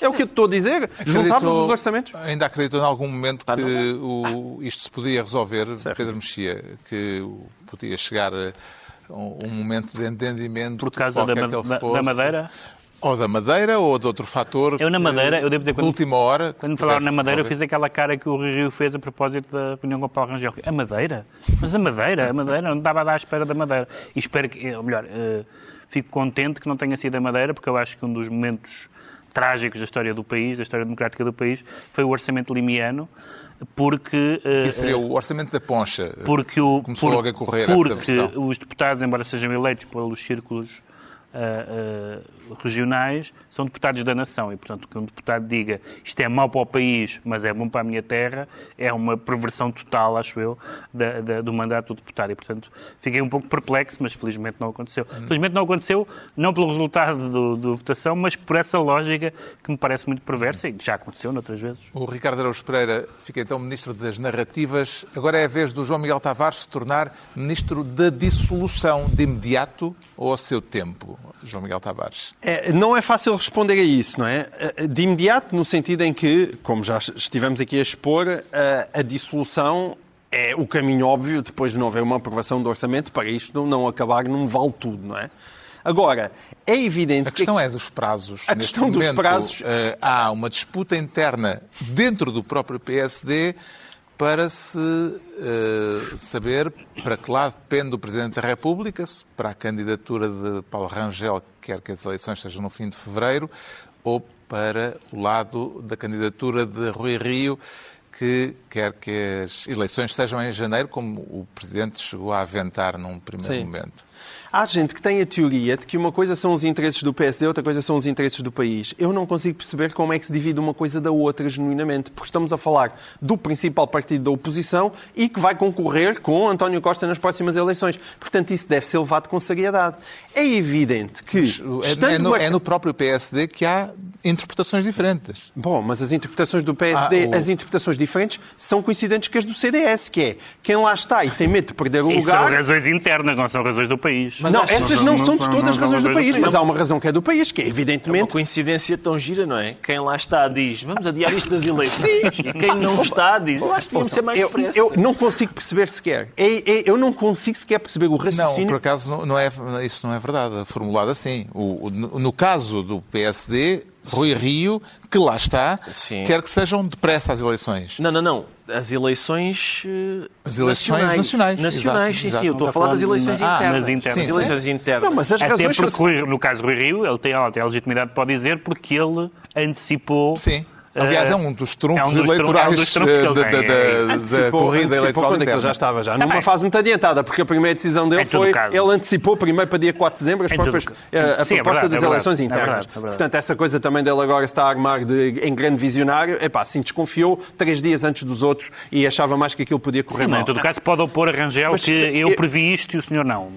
É o que eu estou a dizer. Acreditou- os orçamentos. Ainda acreditou em algum momento Pá, que o, isto se podia resolver, Pedro Mexia, que podia chegar a um, um momento de entendimento Por causa da, ma- ele da- da fosse, Madeira. Ou da Madeira, ou de outro fator. Eu na que, Madeira, eu devo dizer, quando- última hora. Quando me falaram na Madeira, eu resolver. fiz aquela cara que o Rio fez a propósito da reunião com o Paulo Rangel. A Madeira? Mas a Madeira? A Madeira? Não dava a dar à espera da Madeira. E espero que, ou melhor, eh, fico contente que não tenha sido a Madeira, porque eu acho que um dos momentos trágicos da história do país, da história democrática do país, foi o orçamento limiano, porque... eh, Que seria o orçamento da poncha. porque o, Começou por- logo a correr porque os deputados, embora sejam eleitos pelos círculos ah, ah, regionais, são deputados da nação e, portanto, que um deputado diga isto é mau para o país, mas é bom para a minha terra, é uma perversão total, acho eu, da- da- do mandato do deputado. E, portanto, fiquei um pouco perplexo, mas felizmente não aconteceu. Felizmente não aconteceu, não pelo resultado do- votação, mas por essa lógica que me parece muito perversa e que já aconteceu noutras vezes. O Ricardo Araújo Pereira fica então Ministro das Narrativas. Agora é a vez do João Miguel Tavares se tornar Ministro da Dissolução de imediato ou a seu tempo, João Miguel Tavares? É, não é fácil responder a isso, não é? De imediato, no sentido em que, como já estivemos aqui a expor, a, a dissolução é o caminho óbvio depois de não haver uma aprovação do orçamento para isto não acabar num vale tudo, não é? Agora, é evidente A questão que é dos prazos. A Neste questão dos momento, prazos- eh, há uma disputa interna dentro do próprio PSD para se eh, saber para que lado depende o Presidente da República, se para a candidatura de Paulo Rangel, que quer que as eleições sejam no fim de fevereiro, ou para o lado da candidatura de Rui Rio, que quer que as eleições sejam em janeiro, como o Presidente chegou a aventar num primeiro Sim. momento. Há gente que tem a teoria de que uma coisa são os interesses do PSD, outra coisa são os interesses do país. Eu não consigo perceber como é que se divide uma coisa da outra genuinamente, porque estamos a falar do principal partido da oposição e que vai concorrer com António Costa nas próximas eleições. Portanto, isso deve ser levado com seriedade. É evidente que. É, é no, é no próprio PSD que há interpretações diferentes. Bom, mas as interpretações do PSD, Ah, o- as interpretações diferentes, são coincidentes com as do CDS, que é quem lá está e tem medo de perder o E são lugar. razões internas, não são razões do país. Não, essas não, são de todas as razões do país, mas não. há uma razão que é do país, que é Uma evidentemente coincidência tão gira, não é? Quem lá está diz, vamos adiar isto das eleições. E quem não está diz, eu acho que devíamos ser mais eu, depressa. eu não consigo perceber sequer. É- é- eu não consigo sequer perceber o Não, raciocínio. por acaso não- não é, isso não é verdade, é formulado assim. O- no caso do PSD, Rui Rio, que lá está, Sim. quer que sejam depressa as eleições. Não, não, não. As eleições. eh, As eleições nacionais. Nacionais, Exato, sim, sim. Eu estou a falar das eleições Ah, internas. nas internas. As eleições internas. Não, mas as Até razões porque, no caso do Rui Rio, ele tem, ele tem a legitimidade para dizer porque ele antecipou... Sim. Aliás, é um dos trunfos é um eleitorais é um dos trunfos eh, ele da, é- corrida eleitoral quando é que ele interna. já estava já? Tá Numa fase muito adiantada, porque a primeira decisão dele foi. caso. Ele antecipou primeiro para dia 4 de dezembro as próprias, eh, a Sim, é proposta verdade, das é eleições É internas. verdade, é verdade. Portanto, essa coisa também dele agora está a armar de, em grande visionário. Epá, assim, desconfiou três dias antes dos outros e achava mais que aquilo podia correr Sim, mal. em todo caso pode opor a Rangel Mas que eu eu- previ isto e o senhor não.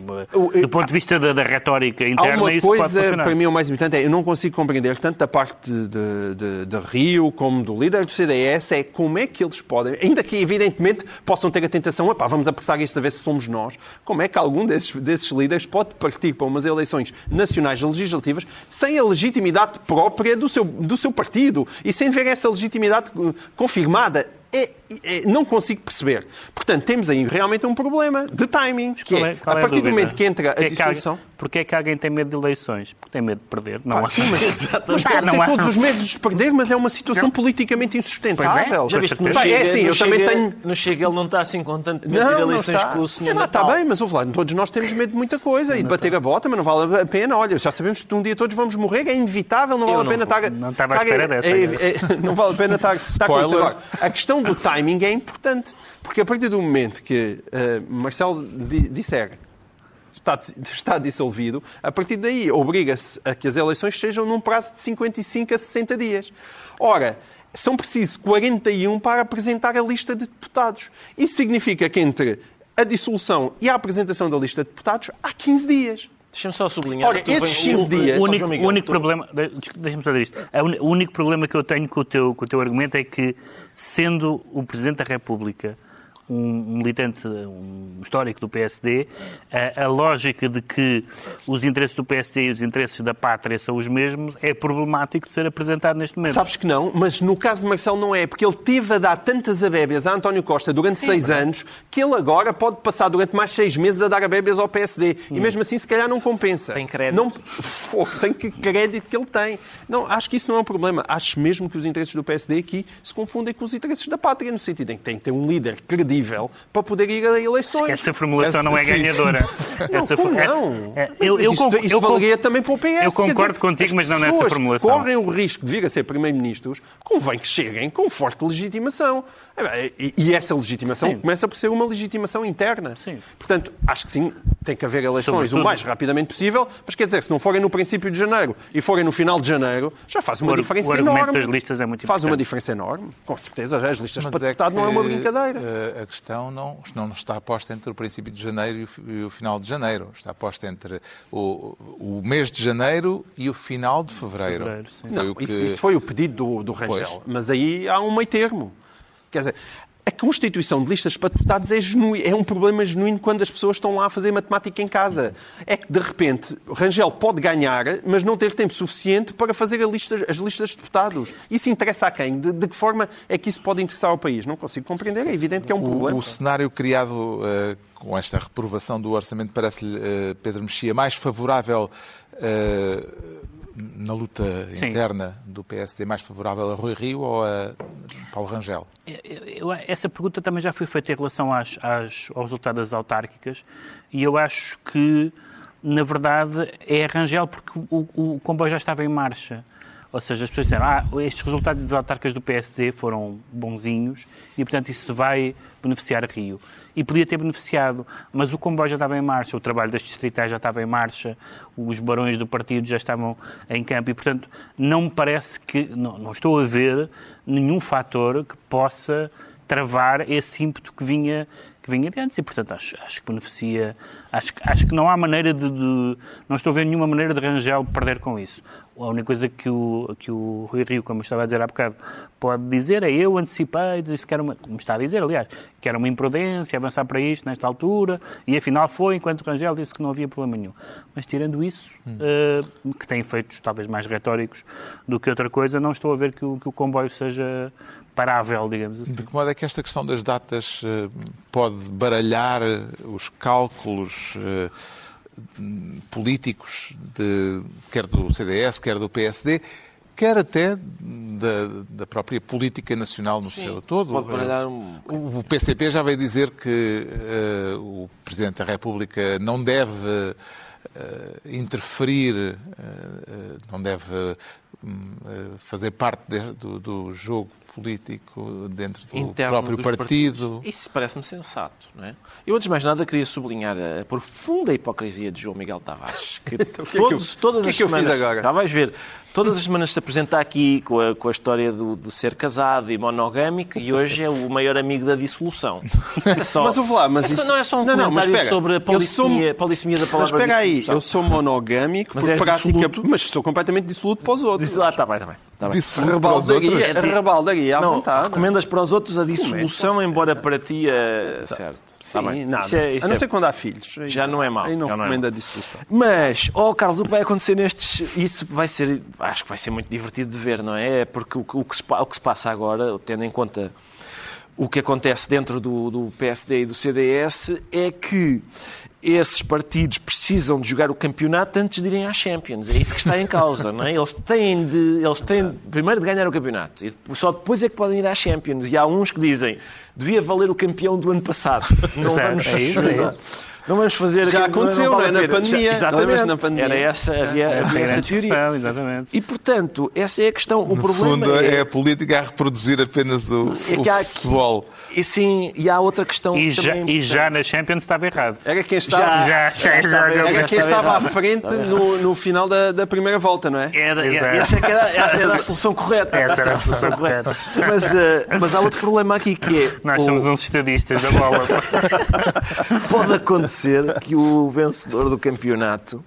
Do ponto de vista da, da retórica Há interna, uma isso pode coisa, funcionar. para mim, o mais importante é eu não consigo compreender, tanto da parte de, de- de Rio como do líder do CDS, é como é que eles podem, ainda que evidentemente possam ter a tentação, epá, vamos apressar isto a ver se somos nós, como é que algum desses, desses líderes pode partir para umas eleições nacionais legislativas sem a legitimidade própria do seu, do seu partido e sem ver essa legitimidade eh, confirmada? É é- é- não consigo perceber. Portanto, temos aí realmente um problema de timing, que Qual é, qual a é partir do dúvida? momento que entra a Porquê é que dissolução... Porquê é que alguém tem medo de eleições? Porque tem medo de perder. Não há. Sim, mas, mas Pá, pode não ter há- todos os medos de perder, mas é uma situação Não. politicamente insustentável. Pois é, Já viste que Pá, Chega, é no eu também Chega- tenho- No Chega ele não está assim com tanto medo de Não, a não eleições está. com o senhor É, Está bem, mas ouve lá, todos nós temos medo de muita coisa e de bater a bota, mas não vale a pena. Olha, já sabemos que um dia todos vamos morrer, é inevitável, não vale a não pena estar. Não estava à espera dessa, é- é- Não vale a pena estar. estar com isso. Spoiler. A questão do timing é importante, porque a partir do momento que eh, Marcelo di- disser está, está dissolvido, a partir daí obriga-se a que as eleições sejam num prazo de 55 a 60 dias. Ora, são precisos 41 para apresentar a lista de deputados. Isso significa que entre a dissolução e a apresentação da lista de deputados há 15 dias. Deixa-me só sublinhar. Olha, esses vens- 15 dias- O único, Miguel, o único tu- problema, de- deixa-me só dizer isto. O único problema que eu tenho com o teu, com o teu argumento é que, sendo o Presidente da República um militante, um histórico do PSD, a, a lógica de que os interesses do PSD e os interesses da pátria são os mesmos é problemático de ser apresentado neste momento. Sabes que não, mas no caso de Marcelo não é, porque ele teve a dar tantas abébias a António Costa durante seis anos que ele agora pode passar durante mais seis meses a dar abébias ao PSD. E mesmo assim, se calhar, não compensa. Tem crédito. Não, tem que crédito que ele tem. Não, acho que isso não é um problema. Acho mesmo que os interesses do PSD aqui se confundem com os interesses da pátria, no sentido em que tem que ter um líder credível para poder ir a eleições. Essa formulação não é Sim. ganhadora. Não, Essa, como essa- não? é, eu, eu, isso, conc- isso eu valeria também para o PS. eu concordo dizer, contigo, as mas não nessa formulação. correm o risco de vir a ser primeiro-ministros, convém que cheguem com forte legitimação. É E e essa legitimação Sim. começa por ser uma legitimação interna. Sim. Portanto, acho que sim, tem que haver eleições Sobretudo- o mais rapidamente possível, mas quer dizer, se não forem no princípio de janeiro e forem no final de janeiro, já faz uma O diferença o argumento enorme. das listas é muito Faz uma diferença enorme, com certeza. Já as listas Mas para é deputado não é uma brincadeira. A questão não, não está posta entre o princípio de janeiro e o fi- e o final de janeiro. Está posta entre o, o mês de janeiro e o final de fevereiro. Fevereiro, Não, o que... isso, isso foi o pedido do, do Rangel. Pois. Mas aí há um meio termo. Quer dizer, a constituição de listas para deputados é, é um problema genuíno quando as pessoas estão lá a fazer matemática em casa. É que, de repente, o Rangel pode ganhar, mas não ter tempo suficiente para fazer lista- as listas de deputados. Isso interessa a quem? De, de que forma é que isso pode interessar ao país? Não consigo compreender. É evidente que é um O, problema. o cenário criado eh, com esta reprovação do orçamento parece-lhe, eh, Pedro Mexia, mais favorável eh, na luta Sim. interna do PSD, mais favorável a Rui Rio ou a Paulo Rangel? Essa pergunta também já foi feita em relação às, às, ao resultado das autárquicas e eu acho que, na verdade, é Rangel porque o, o comboio já estava em marcha. Ou seja, as pessoas disseram, ah, estes resultados das autárquicas do PSD foram bonzinhos e, portanto, isso vai beneficiar Rio. E podia ter beneficiado, mas o comboio já estava em marcha, o trabalho das distritais já estava em marcha, os barões do partido já estavam em campo e, portanto, não me parece que, não, não estou a ver nenhum fator que possa travar esse ímpeto que vinha que vinha de antes e, portanto, acho, acho que beneficia, acho, acho que não há maneira de, de- não estou a ver nenhuma maneira de Rangel perder com isso. A única coisa que o, que o Rui Rio, como eu estava a dizer há bocado, pode dizer é eu antecipei, disse que era uma, como está a dizer, aliás, que era uma imprudência avançar para isto nesta altura, e afinal foi, enquanto Rangel disse que não havia problema nenhum. Mas tirando isso, eh, que tem efeitos talvez mais retóricos do que outra coisa, não estou a ver que o, que o comboio seja parável, digamos assim. De que modo é que esta questão das datas eh, pode baralhar os cálculos eh, políticos, de, quer do CDS, quer do PSD, quer até da, da própria política nacional no seu todo? um- O o PCP já veio dizer que eh, o Presidente da República não deve eh, interferir, eh, não deve hum, fazer parte de- do, do jogo político dentro do interno próprio partido. partidos. Isso parece-me sensato, não é? Eu, antes de mais nada, queria sublinhar a profunda hipocrisia de João Miguel Tavares. Que que é que eu- todos, todas que é as que eu fiz agora? Já vais ver. Todas as semanas se apresenta aqui com a, com a história do, do ser casado e monogâmico e hoje é o maior amigo da dissolução. É só- Mas ouve lá, mas é só- isso- não é só um Não, não, mas comentário espera. sobre a Eu sou- polissemia, polissemia da Mas palavra espera aí, dissolução. eu sou monogâmico Mas por és prática, dissoluto? mas sou completamente dissoluto para os outros. Diz- Ah, está bem, está bem. Tá bem. Outros. Rebaldaria, rebaldaria à Não, vontade. recomendas para os outros a dissolução, com embora para ti é certo. Sim, Tá nada. Isso é- isso a não é- ser quando há filhos. Aí- Já não é mau, Aí não não é recomendo mau. a dissolução. Mas, oh Carlos, o que vai acontecer nestes. Isso vai ser. Acho que vai ser muito divertido de ver, não é? Porque o, que- o que, se, o que se passa agora, tendo em conta o que acontece dentro do, do PSD e do CDS é que esses partidos precisam de jogar o campeonato antes de irem à Champions. É isso que está em causa, não é? Eles têm de, eles têm primeiro de ganhar o campeonato e só depois é que podem ir à Champions. E há uns que dizem devia valer o campeão do ano passado. Não Exato, vamos, é isso, é isso. Não vamos fazer Já aconteceu, vale não é? a Na pandemia. Exatamente. Na pandemia? Era essa, havia, Essa havia é a essa teoria. discussão, exatamente. E, portanto, essa é a questão. O No problema fundo, é, é a política a reproduzir apenas o, é o que há aqui- futebol. E sim, e há outra questão E também já, e já na Champions estava errado. Era quem estava, Já, Já, já, já, já, era quem estava à frente no, no final da, da primeira volta, não é? Era, Exato. essa, é era, essa era a solução correta. Essa era a solução correta. Mas, eh, mas há outro problema aqui que é. Nós o- somos uns estadistas da bola. Pode acontecer que o vencedor do campeonato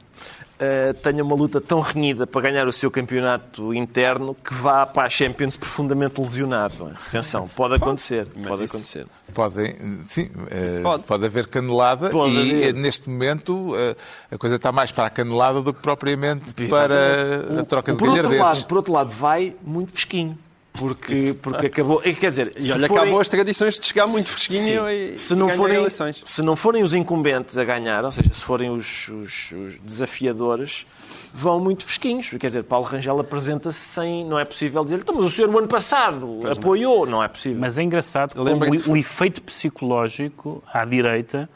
eh, tenha uma luta tão renhida para ganhar o seu campeonato interno que vá para a Champions profundamente lesionado. Atenção, pode acontecer. Pode isso- acontecer. Podem, sim, eh, pode. pode. haver canelada Pode e haver. eh, neste momento eh, a coisa está mais para a canelada do que propriamente para a troca de galhardetes. por outro lado, vai muito fresquinho. Porque, porque acabou. Quer dizer, se olha, forem- acabou as tradições de chegar muito fresquinho Sim. e, se e não ganhar forem eleições. se não forem os incumbentes a ganhar, ou seja, se forem os, os- os desafiadores, vão muito fresquinhos. Quer dizer, Paulo Rangel apresenta-se sem. Não é possível dizer, então, mas o senhor o ano passado apoiou. Não. é possível. Mas é engraçado como o, o efeito psicológico à direita,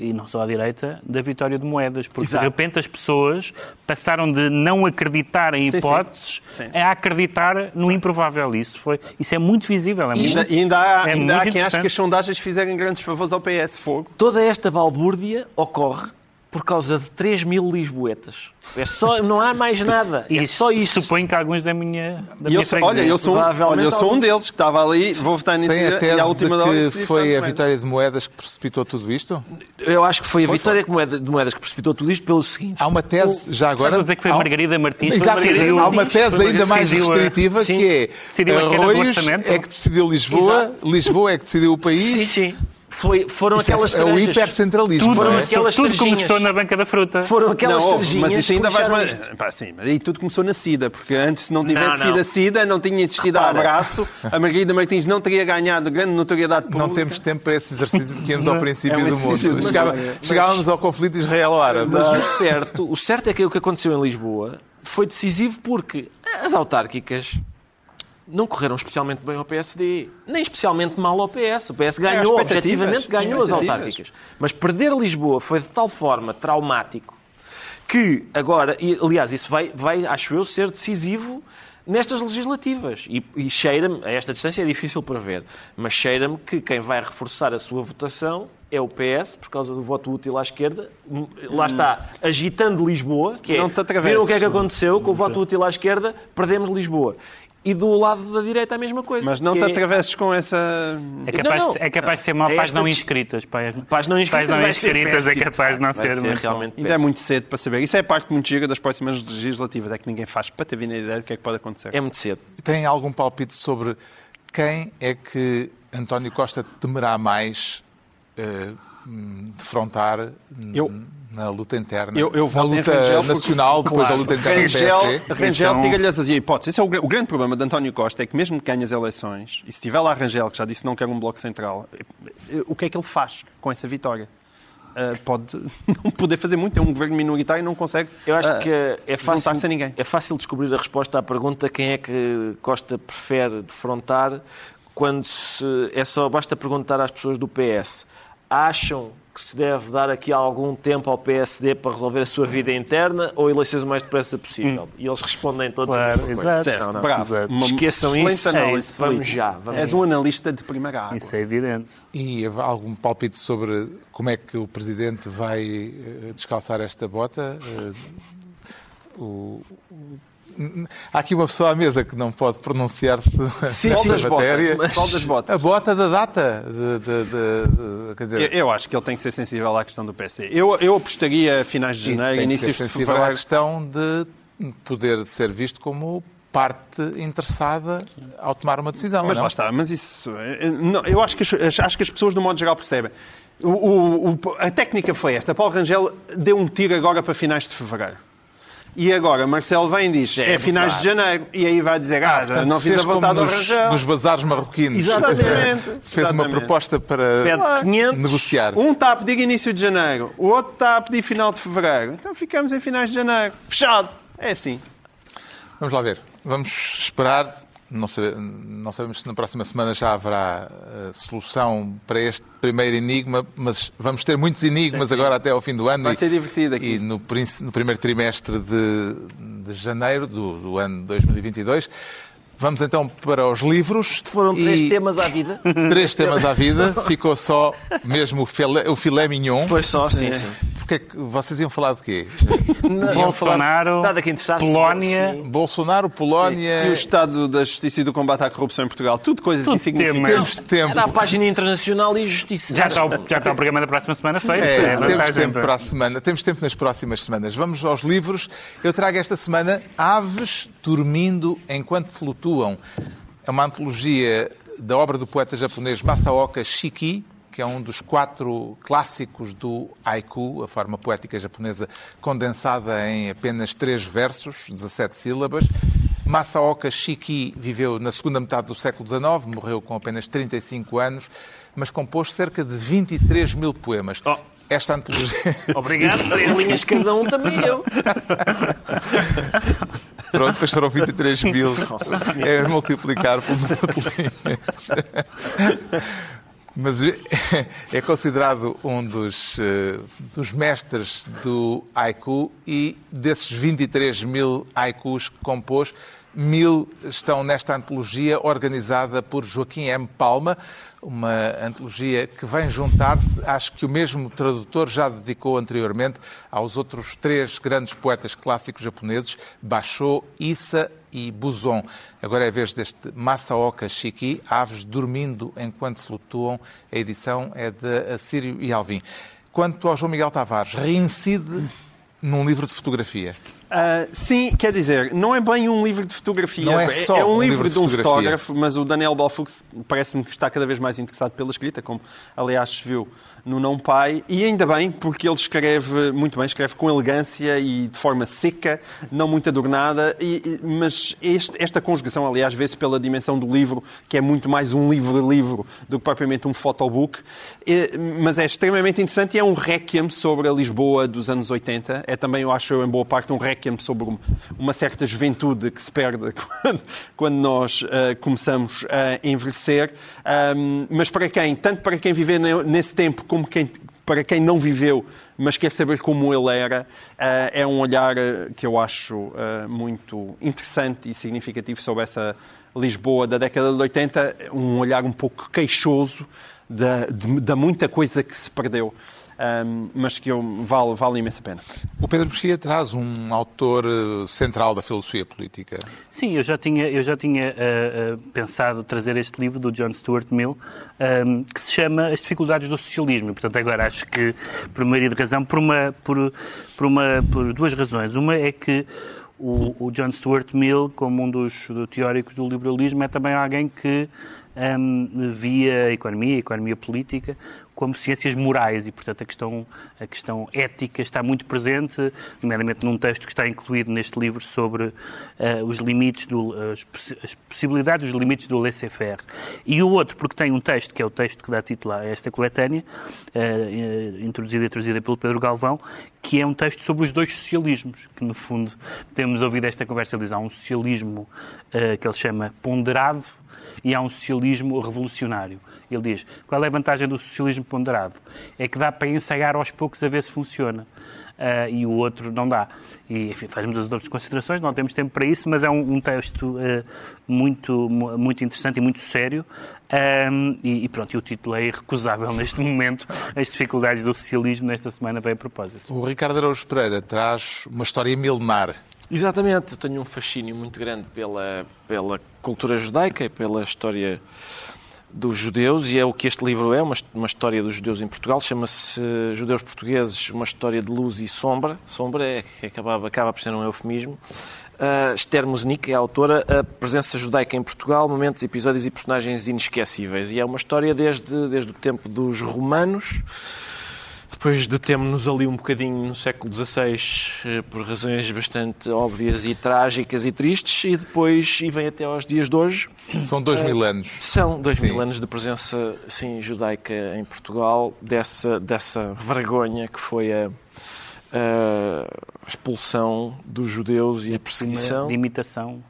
e não só à direita, da vitória de moedas. Porque Exato. de repente as pessoas passaram de não acreditar em Sim, sim. hipóteses Sim. a acreditar no improvável. Isso, foi, isso é muito visível. É E muito, ainda, ainda há, é ainda há quem ache interessante. que as sondagens fizerem grandes favores ao PS. Fogo. Toda esta balbúrdia ocorre por causa de 3 mil lisboetas. É só, não há mais nada. É Isso, só isso. Suponho que alguns da minha, da E minha eu sou, olha, eu sou, um, olha, eu sou um deles que estava ali, vou votar nisso Tem a e tese à última de que foi a vitória de moedas que precipitou tudo isto? Eu acho que foi a vitória de moedas, de moedas que precipitou tudo isto pelo seguinte. Há uma tese, já agora... Estava a dizer que foi Margarida Martins. Exato, Foi Margarida há uma tese foi ainda mais decidiu a- restritiva Sim. que é Decidiu a Arroios é que decidiu Lisboa, Lisboa é que decidiu o país. Sim, sim. Foi, foram Isso é- aquelas é o cerejas. hipercentralismo. Tudo, é? aquelas tudo começou na banca da fruta. Foram aquelas não, mas isso ainda que vais puxaram mais. Pá, sim, mas aí tudo começou na SIDA, porque antes, se não tivesse Não, não. sido a SIDA, não tinha existido a Repara. abraço, a Margarida Martins não teria ganhado grande notoriedade pública. Não temos tempo para esse exercício porque íamos ao princípio É um do mundo. Chegava- mas- chegávamos ao conflito israelo-árabe. Mas o certo, o certo é que o que aconteceu em Lisboa foi decisivo porque as autárquicas não correram especialmente bem ao PSD, nem especialmente mal ao PS. O PS ganhou, expectativas, objetivamente ganhou as autárquicas. Mas perder Lisboa foi de tal forma traumático que agora, e, aliás, isso vai, vai, acho eu, ser decisivo nestas legislativas. E, e cheira-me, a esta distância é difícil para ver, mas cheira-me que quem vai reforçar a sua votação é o PS, por causa do voto útil à esquerda. Lá está, agitando Lisboa, que é, Não te viram o que é que aconteceu com o voto útil à esquerda, perdemos Lisboa. E do lado da direita a mesma coisa. Mas não que te é- atravesses com essa. É capaz, Não, não. é capaz de ser mal É para as não inscritas. Para as, não inscritas, não inscritas é capaz de não Vai ser, ser realmente Ainda é muito cedo para saber. Isso é a parte muito gira das próximas legislativas, é que ninguém faz para ter vindo a ideia do que é que pode acontecer. É muito cedo. Tem algum palpite sobre quem é que António Costa temerá mais hum, defrontar Eu- na luta interna? Eu, eu na luta Rangel porque- nacional, depois Claro. da luta interna do Rangel, PSD? Rangel Atenção. diga-lhe assim, a hipótese. Esse é o, o grande problema de António Costa, é que mesmo que ganhe as eleições, e se tiver lá Rangel, que já disse que não quer um bloco central, eh, eh, o que é que ele faz com essa vitória? Eh, pode não poder fazer muito, é um governo minoritário e não consegue Eu acho eh, que é fácil, a ninguém. é fácil descobrir a resposta à pergunta quem é que Costa prefere defrontar quando se, é só basta perguntar às pessoas do PS. Acham que se deve dar aqui algum tempo ao PSD para resolver a sua vida interna ou eleições o mais depressa possível? E eles respondem todos Claro, exato. Certo, Não, bravo. Exato. Esqueçam excelente isso. análise É. Vamos já, vamos És um analista de primeira água. Isso é evidente. E algum palpite sobre como é que o Presidente vai eh, descalçar esta bota? Eh, o- Há aqui uma pessoa à mesa que não pode pronunciar-se Sim, nesta sim. matéria. Botas, qual das botas? A bota da data. De, de- de- de- quer dizer, Eu, eu acho que ele tem que ser sensível à questão do PC. Eu, eu apostaria a finais de janeiro, tem que ser de sensível à fevereiro. questão de poder ser visto como parte interessada ao tomar uma decisão. Mas não? lá está, mas isso. não, eu acho que, as, acho que as pessoas, do modo geral, percebem. O- o- o- a técnica foi esta. Paulo Rangel deu um tiro agora para finais de fevereiro. E agora Marcelo vem e diz, é, é finais de janeiro. E aí vai dizer, ah, Portanto, não fiz a vontade como do nos, Rangel. nos bazares marroquinos. Exatamente. Fez uma Exatamente. proposta para Pede 500. negociar. Um está a pedir início de janeiro, o outro está a pedir final de fevereiro. Então ficamos em finais de janeiro. Fechado. É assim. Vamos lá ver. Vamos esperar. Não, sabe- não sabemos se na próxima semana já haverá eh, solução para este primeiro enigma, mas vamos ter muitos enigmas agora até ao fim do ano. Vai e- ser divertido aqui. E no, no primeiro trimestre de, de janeiro do, do ano 2022. Vamos então para os livros. Foram três E- temas à vida. Três temas à vida. Ficou só mesmo o filé, o filé mignon. Pois só, sim, sim. Porque é que vocês iam falar de quê? Iam Bolsonaro, Nada que interessasse. Polónia, Sim. Bolsonaro, Polónia. E o estado da justiça e do combate à corrupção em Portugal. Tudo coisas Tudo insignificantes. Temos tempo. Era a página internacional e justiça. já está, o, já está o programa da próxima semana feito. É, É, temos tempo para- para a semana, temos tempo nas próximas semanas. Vamos aos livros. Eu trago esta semana Aves Dormindo Enquanto Flutuam. É uma antologia da obra do poeta japonês Masaoka Shiki, que é um dos quatro clássicos do haiku, a forma poética japonesa condensada em apenas três versos, 17 sílabas. Masaoka Shiki viveu na segunda metade do século XIX, morreu com apenas 35 anos, mas compôs cerca de 23 mil poemas. Oh. Esta antologia. Obrigado. Três linhas cada um também eu. Pronto, depois foram 23 mil. É multiplicar número de linhas. Mas é considerado um dos, eh, dos mestres do haiku e desses 23 mil haikus que compôs, mil estão nesta antologia organizada por Joaquim M. Palma, uma antologia que vem juntar-se, acho que o mesmo tradutor já dedicou anteriormente aos outros três grandes poetas clássicos japoneses, Basho, Issa e Buzon. Agora é a vez deste Masaoka Shiki, Aves Dormindo Enquanto Flutuam. A edição é de Assírio e Alvim. Quanto ao João Miguel Tavares, reincide num livro de fotografia. Ah, sim, quer dizer, não é bem um livro de fotografia. Não é só um, um livro, livro de de um fotógrafo, mas o Daniel Balfux parece-me que está cada vez mais interessado pela escrita, como aliás se viu no Não Pai, e ainda bem, porque ele escreve muito bem, escreve com elegância e de forma seca, não muito adornada, e- e- mas este- esta conjugação, aliás, vê-se pela dimensão do livro, que é muito mais um livro-livro do que propriamente um photobook, E- mas é extremamente interessante e é um requiem sobre a Lisboa dos anos 80. É também, eu acho, em boa parte, um requiem sobre um- uma certa juventude que se perde quando, quando nós ah, começamos a envelhecer. Ahm, mas para quem, tanto para quem vive ne- nesse tempo como quem, para quem não viveu, mas quer saber como ele era, ah, é um olhar ah, que eu acho ah, muito interessante e significativo sobre essa Lisboa da década de 80, um olhar um pouco queixoso da, de- da muita coisa que se perdeu, ahm, mas que eu, vale, vale imensa pena. O Pedro Mexia traz um autor eh, central da filosofia política. Sim, eu já tinha, eu já tinha ah, ah, pensado trazer este livro do John Stuart Mill, ahm, que se chama As Dificuldades do Socialismo. E, portanto, agora acho que, por maioria de razão, por, uma, por, por, uma, por duas razões. Uma é que o, o John Stuart Mill, como um dos teóricos do liberalismo, é também alguém que ahm, via a economia, a economia política, como ciências morais e, portanto, a questão, a questão ética está muito presente, nomeadamente num texto que está incluído neste livro sobre ah, os limites, do, as, possi- as possibilidades, os limites do laissez-faire. E o outro, porque tem um texto, que é o texto que dá título a esta coletânea, eh, introduzida e traduzida pelo Pedro Galvão, que é um texto sobre os dois socialismos, que no fundo temos ouvido esta conversa, ele há um socialismo ah, que ele chama ponderado, e há um socialismo revolucionário. Ele diz: qual é a vantagem do socialismo ponderado? É que dá para ensaiar aos poucos a ver se funciona. Ah, e o outro não dá. E, enfim, fazemos as outras considerações, não temos tempo para isso, mas é um, um texto ah, muito, mu- muito interessante e muito sério. Ahm, e, e pronto, e o título é irrecusável neste momento. As dificuldades do socialismo nesta semana veio a propósito. O Ricardo Araújo Pereira traz uma história milenar. Exatamente, eu tenho um fascínio muito grande pela, pela cultura judaica e pela história dos judeus, e é o que este livro é, uma, uma história dos judeus em Portugal, chama-se Judeus Portugueses, uma história de luz e sombra. Sombra é que acaba, acaba por ser um eufemismo. Uh, Esther Musnik é a autora, a presença judaica em Portugal, momentos, episódios e personagens inesquecíveis. E é uma história desde, desde o tempo dos romanos, depois detemos-nos ali um bocadinho no século XVI eh, por razões bastante óbvias e trágicas e tristes e depois e vem até aos dias de hoje. São dois mil anos. São dois Sim. mil anos de presença sim, judaica em Portugal, dessa, dessa vergonha que foi a, a expulsão dos judeus e a perseguição. De imitação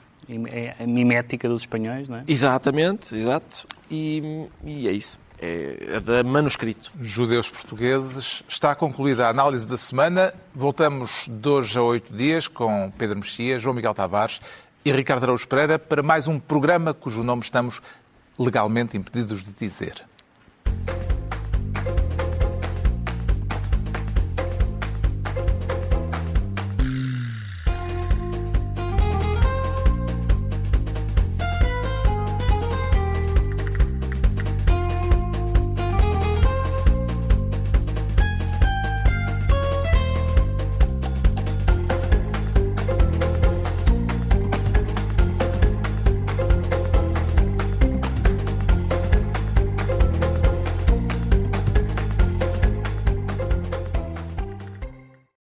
é a mimética dos espanhóis, não é? Exatamente, exato. E, e é isso. É, é da manuscrito. Judeus portugueses. Está concluída a análise da semana. Voltamos de hoje a oito dias com Pedro Mexia, João Miguel Tavares e Ricardo Araújo Pereira para mais um programa cujo nome estamos legalmente impedidos de dizer.